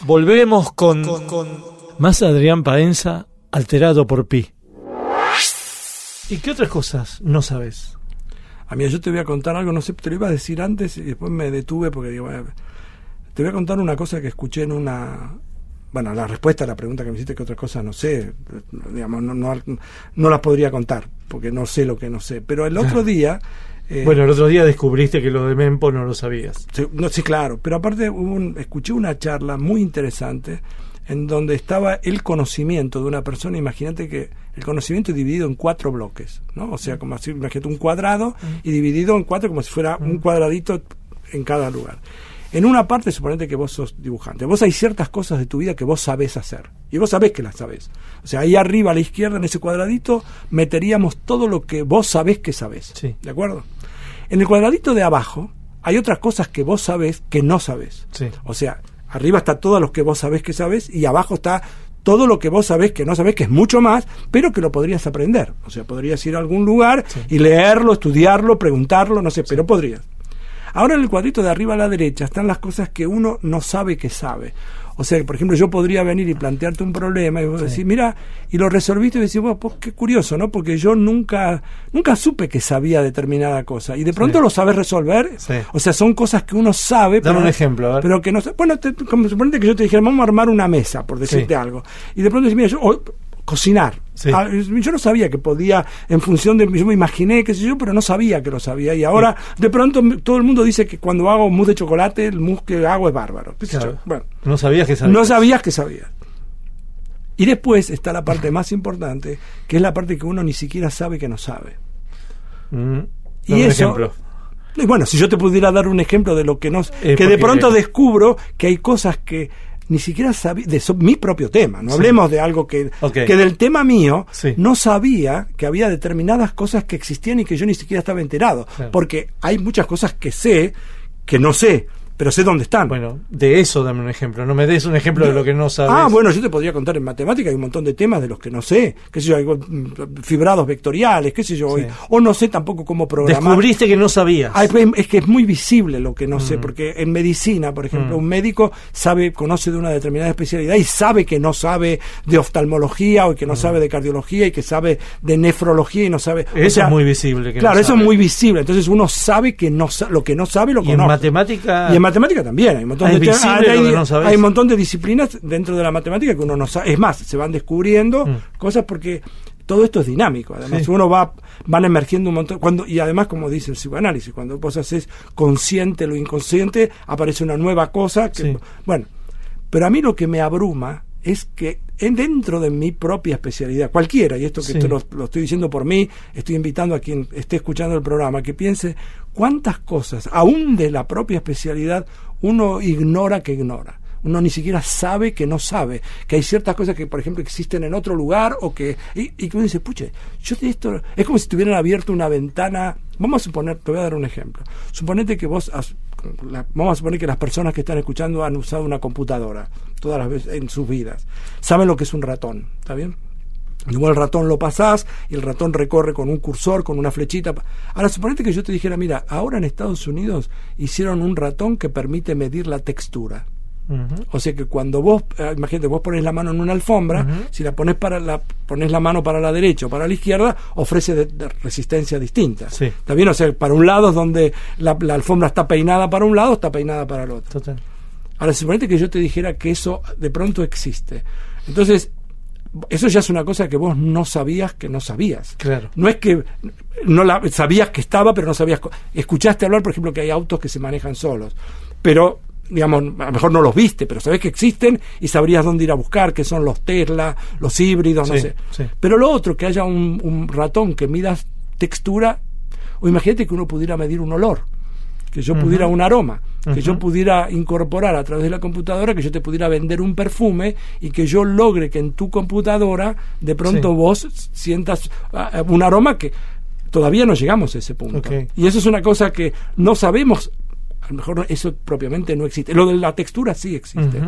Volvemos con, más Adrián Paenza, alterado por Pi. ¿Y qué otras cosas no sabes? A mí yo te voy a contar algo, no sé, te lo iba a decir antes y después me detuve porque digo, te voy a contar una cosa que escuché en una... Bueno, la respuesta a la pregunta que me hiciste, que otras cosas no sé, digamos, no, no, no las podría contar, porque no sé lo que no sé. Pero el otro día... eh, Bueno, el otro día descubriste que lo de Mempo no lo sabías. Sí, no, sí, claro, pero aparte hubo un- escuché una charla muy interesante en donde estaba el conocimiento de una persona, imagínate que el conocimiento dividido en cuatro bloques, ¿no? O sea, como así, imagínate un cuadrado y dividido en cuatro como si fuera un cuadradito en cada lugar. En una parte, suponete que vos sos dibujante. Vos hay ciertas cosas de tu vida que vos sabés hacer. Y vos sabés que las sabés. O sea, ahí arriba a la izquierda, en ese cuadradito, meteríamos todo lo que vos sabés que sabés. Sí. ¿De acuerdo? En el cuadradito de abajo, hay otras cosas que vos sabés que no sabés. Sí. O sea, arriba está todo lo que vos sabés que sabés y abajo está todo lo que vos sabés que no sabés, que es mucho más, pero que lo podrías aprender. O sea, podrías ir a algún lugar y leerlo, estudiarlo, preguntarlo, no sé, pero podrías. Ahora en el cuadrito de arriba a la derecha están las cosas que uno no sabe que sabe. O sea, por ejemplo, yo podría venir y plantearte un problema y vos decís, mira, y lo resolviste y decís, bueno, pues qué curioso, ¿no? Porque yo nunca, nunca supe que sabía determinada cosa. Y de pronto Sí. lo sabes resolver. Sí. O sea, son cosas que uno sabe. Dame un ejemplo, a ver. Pero que no sa- Bueno, te, como suponete que yo te dijera, vamos a armar una mesa, por decirte algo. Y de pronto decís, mira, yo, cocinar. Sí. Ah, yo no sabía que podía, en función de. Yo me imaginé, qué sé yo, pero no sabía que lo sabía. Y ahora, de pronto, todo el mundo dice que cuando hago mousse de chocolate, el mousse que hago es bárbaro. qué sé Claro. yo. Bueno, No sabías que sabías. no sabías que sabías. Y después está la parte más importante, que es la parte que uno ni siquiera sabe que no sabe. Mm. Y un eso- ejemplo. Bueno, si yo te pudiera dar un ejemplo de lo que no... Eh, que de pronto descubro que hay cosas que ni siquiera sabía... De so- mi propio tema, no Sí. hablemos de algo que... Que del tema mío Sí. no sabía que había determinadas cosas que existían y que yo ni siquiera estaba enterado. Claro. Porque hay muchas cosas que sé que no sé, pero sé dónde están. Bueno, de eso dame un ejemplo. No me des un ejemplo de lo que no sabes. Ah, bueno, yo te podría contar en matemática, hay un montón de temas de los que no sé, qué sé yo, hay mm, fibrados vectoriales, qué sé yo, Sí. o no sé tampoco cómo programar. Descubriste que no sabías. Ay, pues, es que es muy visible lo que no Mm. sé, porque en medicina, por ejemplo, un médico sabe, conoce de una determinada especialidad y sabe que no sabe de oftalmología o que no Mm. sabe de cardiología y que sabe de nefrología y no sabe. o Eso sea, es muy visible. que no claro, eso es muy visible. Entonces uno sabe que no lo que no sabe lo Y en matemática. Y en matemática también, hay un montón Ah, de hay, no hay un montón de disciplinas dentro de la matemática que uno no sabe. Es más, se van descubriendo Mm. cosas porque todo esto es dinámico. Además, Sí. uno va, van emergiendo un montón. Cuando, y además, como dice el psicoanálisis, cuando vos haces consciente lo inconsciente, aparece una nueva cosa. Que, Sí. Bueno, pero a mí lo que me abruma es que en dentro de mi propia especialidad, cualquiera, y esto que Sí. te lo, lo estoy diciendo por mí, estoy invitando a quien esté escuchando el programa, que piense cuántas cosas, aún de la propia especialidad, uno ignora que ignora. Uno ni siquiera sabe que no sabe, que hay ciertas cosas que, por ejemplo, existen en otro lugar o que... Y, y que uno dice, puche, yo de esto... Es como si tuvieran abierto una ventana... Vamos a suponer, te voy a dar un ejemplo. Suponete que vos... has- la- vamos a suponer que las personas que están escuchando han usado una computadora todas las veces en sus vidas. Saben lo que es un ratón, ¿está bien? Igual el ratón lo pasás y el ratón recorre con un cursor, con una flechita. Ahora, suponete que yo te dijera, mira, ahora en Estados Unidos hicieron un ratón que permite medir la textura. O sea que cuando vos, eh, imagínate, vos pones la mano en una alfombra, si la pones para la pones la mano para la derecha o para la izquierda, ofrece de- de resistencia distinta. Sí. ¿Está bien? O sea, para un lado es donde la, la alfombra está peinada para un lado, está peinada para el otro. Total. Ahora, suponete que yo te dijera que eso de pronto existe. Entonces, eso ya es una cosa que vos no sabías que no sabías. Claro. No es que no la sabías que estaba, pero no sabías. Escuchaste hablar, por ejemplo, que hay autos que se manejan solos. Pero, digamos, a lo mejor no los viste, pero sabés que existen y sabrías dónde ir a buscar, que son los Tesla, los híbridos, no sé. sí. Pero lo otro, que haya un, un ratón que mida textura, o imagínate que uno pudiera medir un olor, que yo pudiera un aroma, que yo pudiera incorporar a través de la computadora, que yo te pudiera vender un perfume y que yo logre que en tu computadora de pronto Sí. vos sientas ah, un aroma que todavía no llegamos a ese punto. Y eso es una cosa que no sabemos, a lo mejor eso propiamente no existe. Lo de la textura sí existe.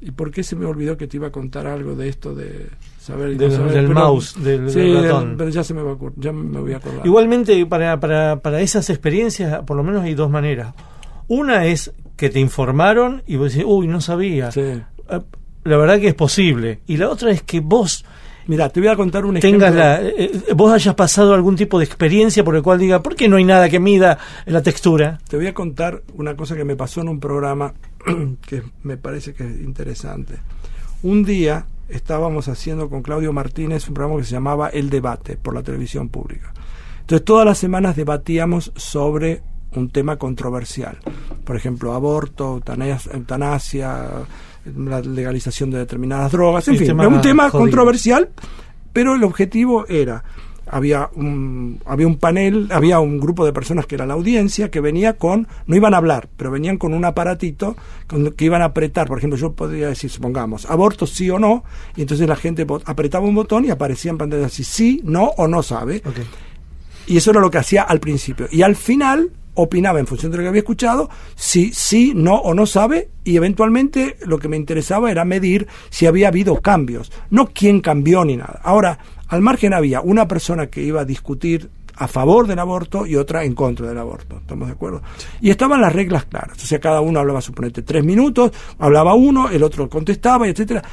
¿Y por qué se me olvidó que te iba a contar algo de esto de saber y no saber? del Pero- mouse, del- sí, del del- ratón. pero ya se me va a acor- ya me voy a acordar. Igualmente, para, para, para esas experiencias, por lo menos hay dos maneras. Una es que te informaron y vos decís, uy, no sabía. Sí. Eh, La verdad que es posible. Y la otra es que vos Mira, te voy a contar un tengas ejemplo. la, eh, eh, vos hayas pasado algún tipo de experiencia por el cual diga, ¿por qué no hay nada que mida la textura? Te voy a contar una cosa que me pasó en un programa <clears throat> que me parece que es interesante. Un día estábamos haciendo con Claudio Martínez un programa que se llamaba El Debate por la televisión pública. Entonces todas las semanas debatíamos sobre un tema controversial. Por ejemplo, aborto, eutanasia, la legalización de determinadas drogas, en fin, temas un tema controversial, pero el objetivo era había un, había un panel, había un grupo de personas que era la audiencia, que venía con, no iban a hablar, pero venían con un aparatito con, que iban a apretar. Por ejemplo, yo podría decir, supongamos, aborto sí o no, y entonces la gente apretaba un botón y aparecía en pantalla así, sí, no o no sabe. Ok. Y eso era lo que hacía al principio. Y al final opinaba en función de lo que había escuchado, si sí, no o no sabe, y eventualmente lo que me interesaba era medir si había habido cambios, no quién cambió ni nada. Ahora, al margen había una persona que iba a discutir a favor del aborto y otra en contra del aborto, ¿estamos de acuerdo? Y estaban las reglas claras, o sea, cada uno hablaba, suponete, tres minutos, hablaba uno, el otro contestaba, y etcétera.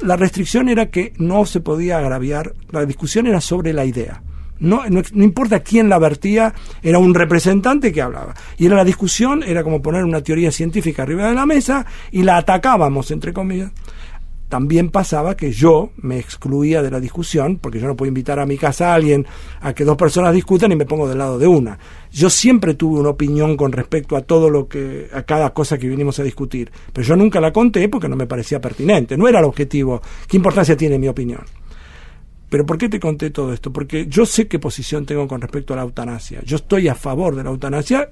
La restricción era que no se podía agraviar, la discusión era sobre la idea. No, no, no importa quién la vertía, era un representante que hablaba. Y era la discusión, era como poner una teoría científica arriba de la mesa y la atacábamos, entre comillas. También pasaba que yo me excluía de la discusión, porque yo no puedo invitar a mi casa a alguien a que dos personas discutan y me pongo del lado de una. Yo siempre tuve una opinión con respecto a todo lo que, a cada cosa que vinimos a discutir, pero yo nunca la conté porque no me parecía pertinente, no era el objetivo. ¿Qué importancia tiene mi opinión? Pero ¿por qué te conté todo esto? Porque yo sé qué posición tengo con respecto a la eutanasia. Yo estoy a favor de la eutanasia.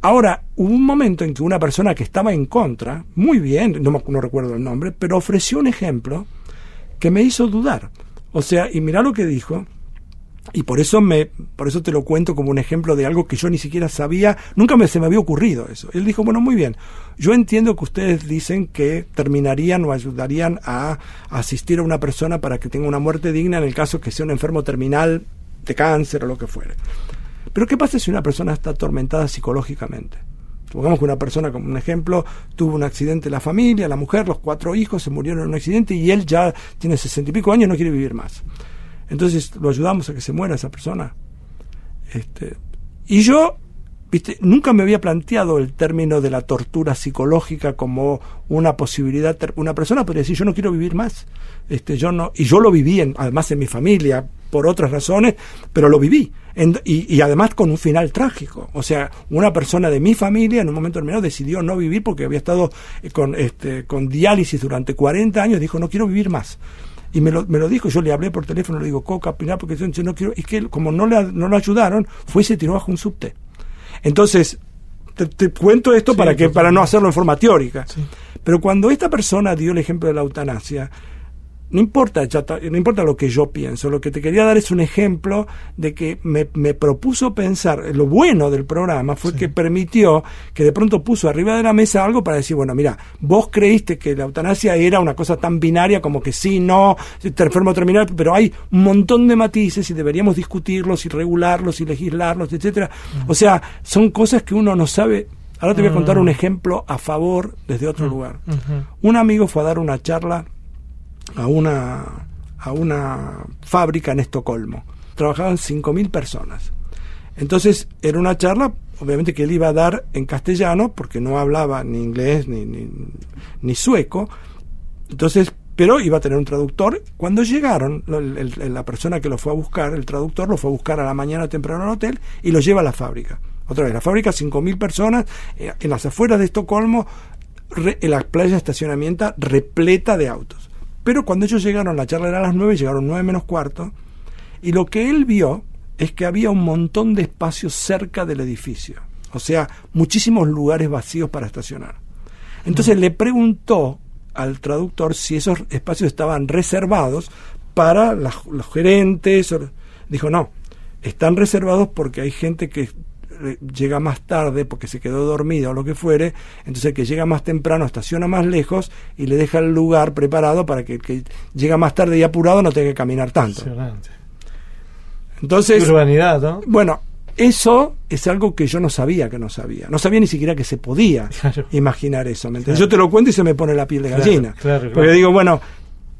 Ahora, hubo un momento en que una persona que estaba en contra, muy bien, no, recuerdo el nombre, pero ofreció un ejemplo que me hizo dudar. O sea, y mira lo que dijo, y por eso me, por eso te lo cuento como un ejemplo de algo que yo ni siquiera sabía, nunca me, se me había ocurrido eso. Él dijo, bueno, muy bien, yo entiendo que ustedes dicen que terminarían o ayudarían a asistir a una persona para que tenga una muerte digna en el caso que sea un enfermo terminal de cáncer o lo que fuere. Pero ¿qué pasa si una persona está atormentada psicológicamente? Supongamos que una persona, como un ejemplo, tuvo un accidente en la familia, la mujer, los cuatro hijos se murieron en un accidente y él ya tiene sesenta y pico años y no quiere vivir más. Entonces, ¿lo ayudamos a que se muera esa persona? Este, y yo, viste, nunca me había planteado el término de la tortura psicológica como una posibilidad. Una persona podría decir, yo no quiero vivir más. Este, yo no, y yo lo viví, en- además en mi familia, por otras razones, pero lo viví. En- y, y además con un final trágico. O sea, una persona de mi familia en un momento determinado decidió no vivir porque había estado eh, con, este, con diálisis durante 40 años, dijo, no quiero vivir más. Y me lo, me lo dijo, yo le hablé por teléfono, le digo, Coca, Pinar, porque yo no quiero. Y que él, como no, le, no lo ayudaron, fue y se tiró bajo un subte. Entonces, te, te cuento esto Sí, para, que, para no hacerlo en forma teórica. Sí. Pero cuando esta persona dio el ejemplo de la eutanasia, no importa, no importa lo que yo pienso, lo que te quería dar es un ejemplo de que me, me propuso pensar, lo bueno del programa fue que permitió que de pronto puso arriba de la mesa algo para decir, bueno, mira, vos creíste que la eutanasia era una cosa tan binaria como que sí, no, te enfermo terminal, pero hay un montón de matices y deberíamos discutirlos y regularlos y legislarlos, etcétera. O sea, son cosas que uno no sabe. Ahora te voy a contar un ejemplo a favor desde otro lugar. Un amigo fue a dar una charla a una, a una fábrica en Estocolmo. Trabajaban 5.000 personas. Entonces era una charla, obviamente que él iba a dar en castellano, porque no hablaba ni inglés ni, ni, sueco. Entonces, pero iba a tener un traductor. Cuando llegaron, la persona que lo fue a buscar, el traductor, lo fue a buscar a la mañana temprano al hotel y lo lleva a la fábrica. Otra vez, la fábrica, 5.000 personas, eh, en las afueras de Estocolmo, re- en la playa de estacionamiento repleta de autos. Pero cuando ellos llegaron, la charla era a las 9, llegaron 9 menos cuarto, y lo que él vio es que había un montón de espacios cerca del edificio. O sea, muchísimos lugares vacíos para estacionar. Entonces le preguntó al traductor si esos espacios estaban reservados para los gerentes. Dijo, no, están reservados porque hay gente que llega más tarde porque se quedó dormida o lo que fuere, entonces el que llega más temprano estaciona más lejos y le deja el lugar preparado para que el que llega más tarde y apurado no tenga que caminar tanto. Entonces, Urbanidad, ¿no? bueno, eso es algo que yo no sabía que no sabía. No sabía ni siquiera que se podía <laughs> Claro. imaginar eso. ¿me? Claro. Yo te lo cuento y se me pone la piel de gallina. claro, claro. Porque digo, bueno,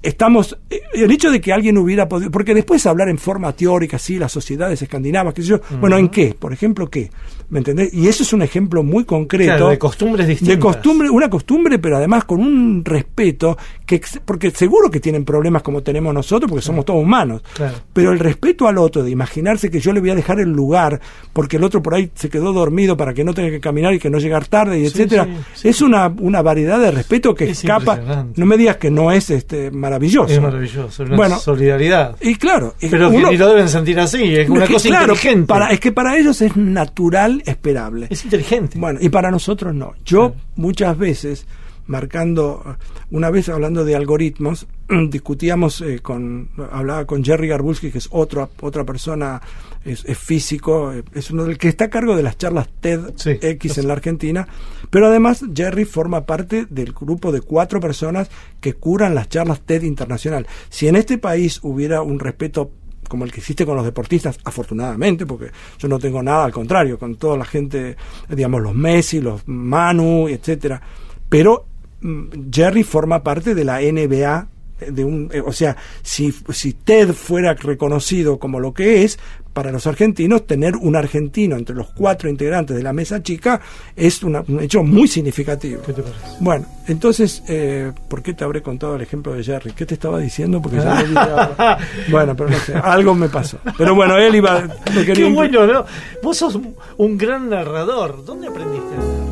estamos. eh, El hecho de que alguien hubiera podido. Porque después hablar en forma teórica, sí, las sociedades escandinavas, qué sé yo. Bueno, ¿en qué? Por ejemplo, ¿qué? ¿Me entendés? Y eso es un ejemplo muy concreto. Claro, de costumbres distintas. De costumbre, una costumbre, pero además con un respeto que porque seguro que tienen problemas como tenemos nosotros, porque somos todos humanos. Claro. Pero el respeto al otro, de imaginarse que yo le voy a dejar el lugar porque el otro por ahí se quedó dormido para que no tenga que caminar y que no llegar tarde, y Sí, etcétera, sí, sí. es una, una variedad de respeto que Es escapa. No me digas que no es este maravilloso. Es maravilloso, una Bueno, solidaridad. Y claro, Pero uno- que ni lo deben sentir así, es una es que, cosa claro, inteligente. Para, es que para ellos es natural, esperable. Es inteligente. Bueno, y para nosotros no. Yo muchas veces, marcando, una vez hablando de algoritmos, <clears throat> discutíamos eh, con, hablaba con Jerry Garbulski, que es otra otra persona, es, es físico, eh, es uno del que está a cargo de las charlas TED Sí, X en la Argentina, pero además Jerry forma parte del grupo de cuatro personas que curan las charlas TED internacional. Si en este país hubiera un respeto como el que existe con los deportistas, afortunadamente, porque yo no tengo nada, al contrario, con toda la gente, digamos, los Messi, los Manu, etcétera. Pero mm, Jerry forma parte de la NBA de un, eh, o sea, si, si Ted fuera reconocido como lo que es, para los argentinos, tener un argentino entre los cuatro integrantes de la mesa chica es una- un hecho muy significativo. ¿Qué te parece? Bueno, entonces, eh, ¿por qué te habré contado el ejemplo de Jerry? ¿Qué te estaba diciendo? Porque ya ahora. <laughs> Bueno, pero no sé, algo me pasó. Pero bueno, él iba... <laughs> quería Qué bueno, ¿no? Vos sos un- un gran narrador. ¿Dónde aprendiste a narrar?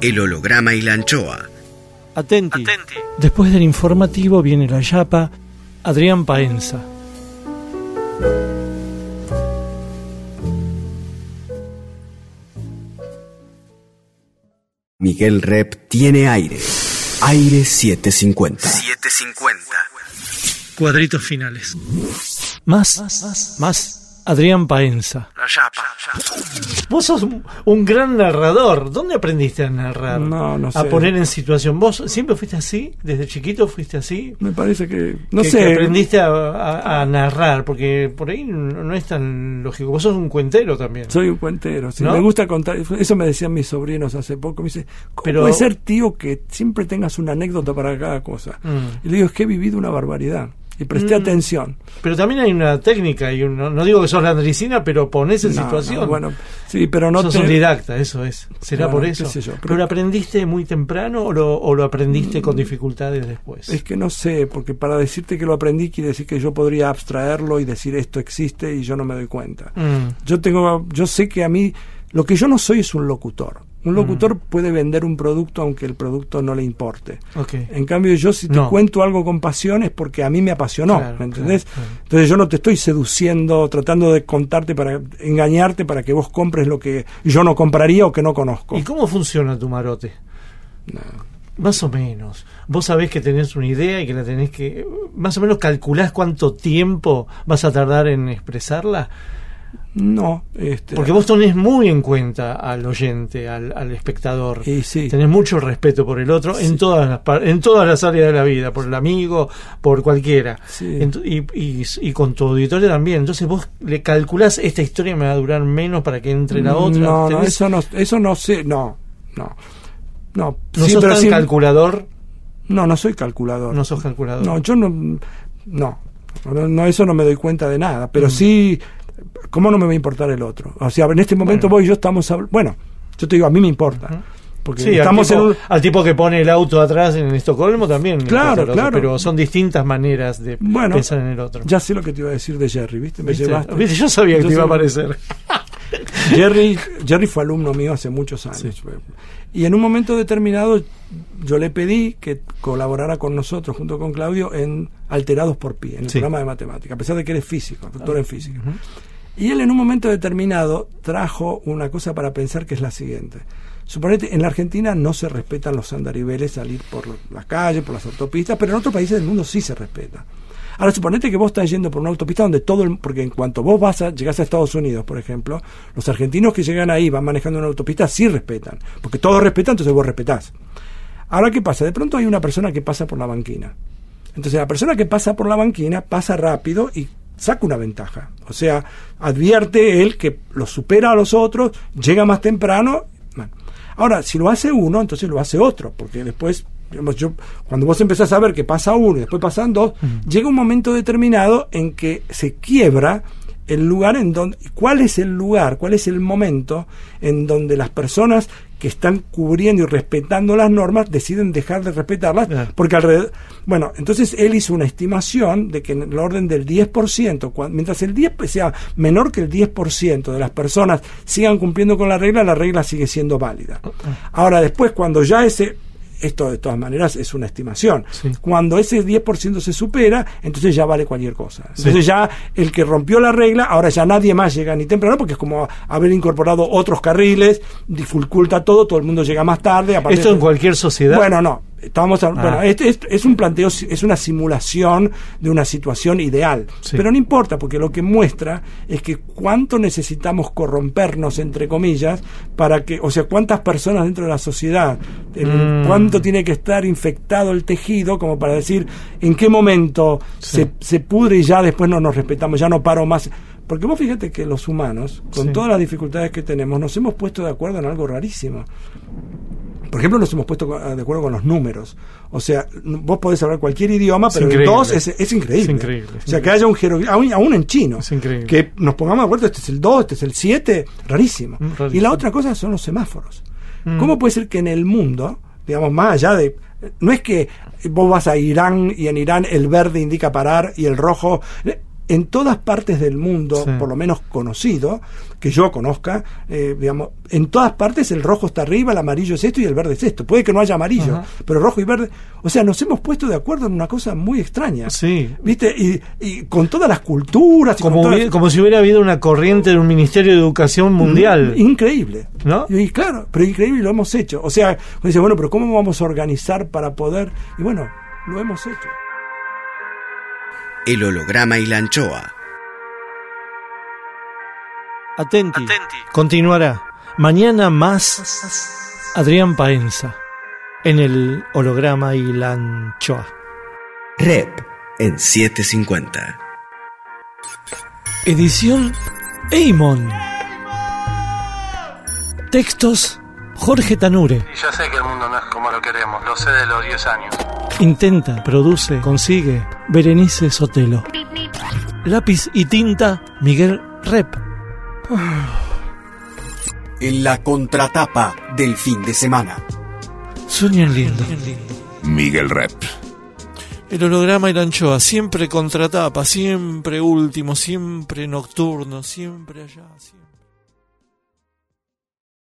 El holograma y la anchoa. Atenti. Después del informativo viene la yapa Adrián Paenza. Miguel Rep tiene aire. Aire 750. 750. Cuadritos finales. Más, más, Adrián Paenza. Vos sos un, gran narrador. ¿Dónde aprendiste a narrar? No, no A sé. poner en situación. ¿Vos siempre fuiste así? ¿Desde chiquito fuiste así? Me parece que... No que, sé. que aprendiste a, a- a narrar, porque por ahí no, no es tan lógico. Vos sos un cuentero también. Soy un cuentero, sí. ¿No? me gusta contar. Eso me decían mis sobrinos hace poco. Me dice, ¿cómo Pero- puede ser, tío, que siempre tengas una anécdota para cada cosa? Mm. Y le digo, es que he vivido una barbaridad. Y presté Mm. atención. Pero también hay una técnica, y un- no, no digo que sos landricina, pero pones en No, situación. no, bueno, sí, pero no sos te- un didacta, eso es. ¿Será Bueno, por eso? yo, pero, pero- lo aprendiste muy temprano o lo, o lo aprendiste con dificultades después? Es que no sé, porque para decirte que lo aprendí quiere decir que yo podría abstraerlo y decir esto existe y yo no me doy cuenta. Mm, Yo tengo, yo sé que a mí lo que yo no soy es un locutor. Un locutor puede vender un producto aunque el producto no le importe. ok. En cambio, yo si te No. cuento algo con pasión es porque a mí me apasionó, Claro, ¿me entendés? claro, claro. Entonces yo no te estoy seduciendo, tratando de contarte para engañarte para que vos compres lo que yo no compraría o que no conozco. ¿Y cómo funciona tu marote? No. Más o menos. Vos sabés que tenés una idea y que la tenés que... Más o menos calculás cuánto tiempo vas a tardar en expresarla. No, este, Porque vos tenés muy en cuenta al oyente, al, al espectador. y sí. Tenés mucho respeto por el otro en todas las en todas las áreas de la vida, por el amigo, por cualquiera. Sí. En y, y- y con tu auditorio también. Entonces vos le calculás esta historia me va a durar menos para que entre la otra. No, eso no, eso no sé, no, no. No, ¿No sos tan calculador? no, no soy calculador. No sos calculador. No, yo no, no, no, no, eso no me doy cuenta de nada, Mm. pero sí, ¿cómo no me va a importar el otro? O sea, en este momento Bueno. vos y yo estamos, habl- bueno, yo te digo, a mí me importa, porque Sí, estamos al, tipo, en un, al tipo que pone el auto atrás en Estocolmo también. Claro, otro, claro. Pero son distintas maneras de Bueno, pensar en el otro. ya sé lo que te iba a decir de Jerry, ¿viste? Me ¿Viste? llevaste. ¿Viste? Yo sabía que Yo te iba a aparecer. <laughs> Jerry, Jerry fue alumno mío hace muchos años. Y en un momento determinado yo le pedí que colaborara con nosotros, junto con Claudio, en Alterados por Pi, en el Sí. programa de matemática, a pesar de que eres físico, doctor en física. Y él en un momento determinado trajo una cosa para pensar que es la siguiente. Suponete, en la Argentina no se respetan los andariveles salir por las calles, por las autopistas, pero en otros países del mundo sí se respeta. Ahora, suponete que vos estás yendo por una autopista donde todo el... Porque en cuanto vos vas a, llegás a Estados Unidos, por ejemplo, los argentinos que llegan ahí, van manejando una autopista, sí respetan. Porque todos respetan, entonces vos respetás. Ahora, ¿qué pasa? De pronto hay una persona que pasa por la banquina. Entonces, la persona que pasa por la banquina pasa rápido y saca una ventaja. O sea, advierte él que lo supera a los otros, llega más temprano. Bueno. Ahora, si lo hace uno, entonces lo hace otro, porque después, digamos, yo, cuando vos empezás a ver que pasa uno y después pasan dos, llega un momento determinado en que se quiebra el lugar en donde, ¿cuál es el lugar, cuál es el momento en donde las personas que están cubriendo y respetando las normas deciden dejar de respetarlas porque alrededor bueno entonces él hizo una estimación de que en el orden del 10% cuan- mientras el 10 sea menor que el 10% de las personas sigan cumpliendo con la regla la regla sigue siendo válida. Ahora después cuando ya ese esto de todas maneras es una estimación. Sí. Cuando ese 10% se supera, entonces ya vale cualquier cosa. Entonces Sí. ya el que rompió la regla, ahora ya nadie más llega ni temprano, porque es como haber incorporado otros carriles, dificulta todo, todo el mundo llega más tarde. Esto en cualquier sociedad. Bueno, no. Estamos, a- Ah. bueno, este es, es un planteo, es una simulación de una situación ideal. Sí. Pero no importa, porque lo que muestra es que cuánto necesitamos corrompernos, entre comillas, para que, o sea, cuántas personas dentro de la sociedad, el- Mm. cuánto tiene que estar infectado el tejido como para decir en qué momento Sí. se, se pudre y ya después no nos respetamos, ya no paro más. Porque vos fíjate que los humanos, con Sí. todas las dificultades que tenemos, nos hemos puesto de acuerdo en algo rarísimo. Por ejemplo, nos hemos puesto co- de acuerdo con los números. O sea, vos podés hablar cualquier idioma, pero el increíble. 2 es, es increíble. Es increíble, O sea, que haya un jeroglífico, aún, aún en chino, Es increíble. que nos pongamos de acuerdo, este es el 2, este es el 7, rarísimo. Mm, rarísimo. Y la otra cosa son los semáforos. Mm. ¿Cómo puede ser que en el mundo, digamos, más allá de... No es que vos vas a Irán y en Irán el verde indica parar y el rojo... En todas partes del mundo, Sí. por lo menos conocido, que yo conozca, eh, digamos, en todas partes el rojo está arriba, el amarillo es esto y el verde es esto. Puede que no haya amarillo, Ajá. pero rojo y verde. O sea, nos hemos puesto de acuerdo en una cosa muy extraña. Sí. ¿Viste? Y, y con todas las culturas. y Como, con todas- hubiera- como si hubiera habido una corriente de un Ministerio de Educación Mundial. Increíble. ¿No? Y claro, pero increíble y lo hemos hecho. O sea, uno dice, bueno, pero ¿cómo vamos a organizar para poder? Y bueno, lo hemos hecho. El holograma y la anchoa. Atenti. Continuará. Mañana más Adrián Paenza en el holograma y la anchoa. Rep en 750. Edición Eimon. Textos Jorge Tanure. Y ya sé que el mundo no es como lo queremos, lo sé de los 10 años. Intenta, produce, consigue Berenice Sotelo. Lápiz y tinta Miguel Rep. <sighs> En la contratapa del fin de semana. Sueñan lindo. Miguel Rep. El holograma y la anchoa, siempre contratapa, siempre último, siempre nocturno, siempre allá, siempre.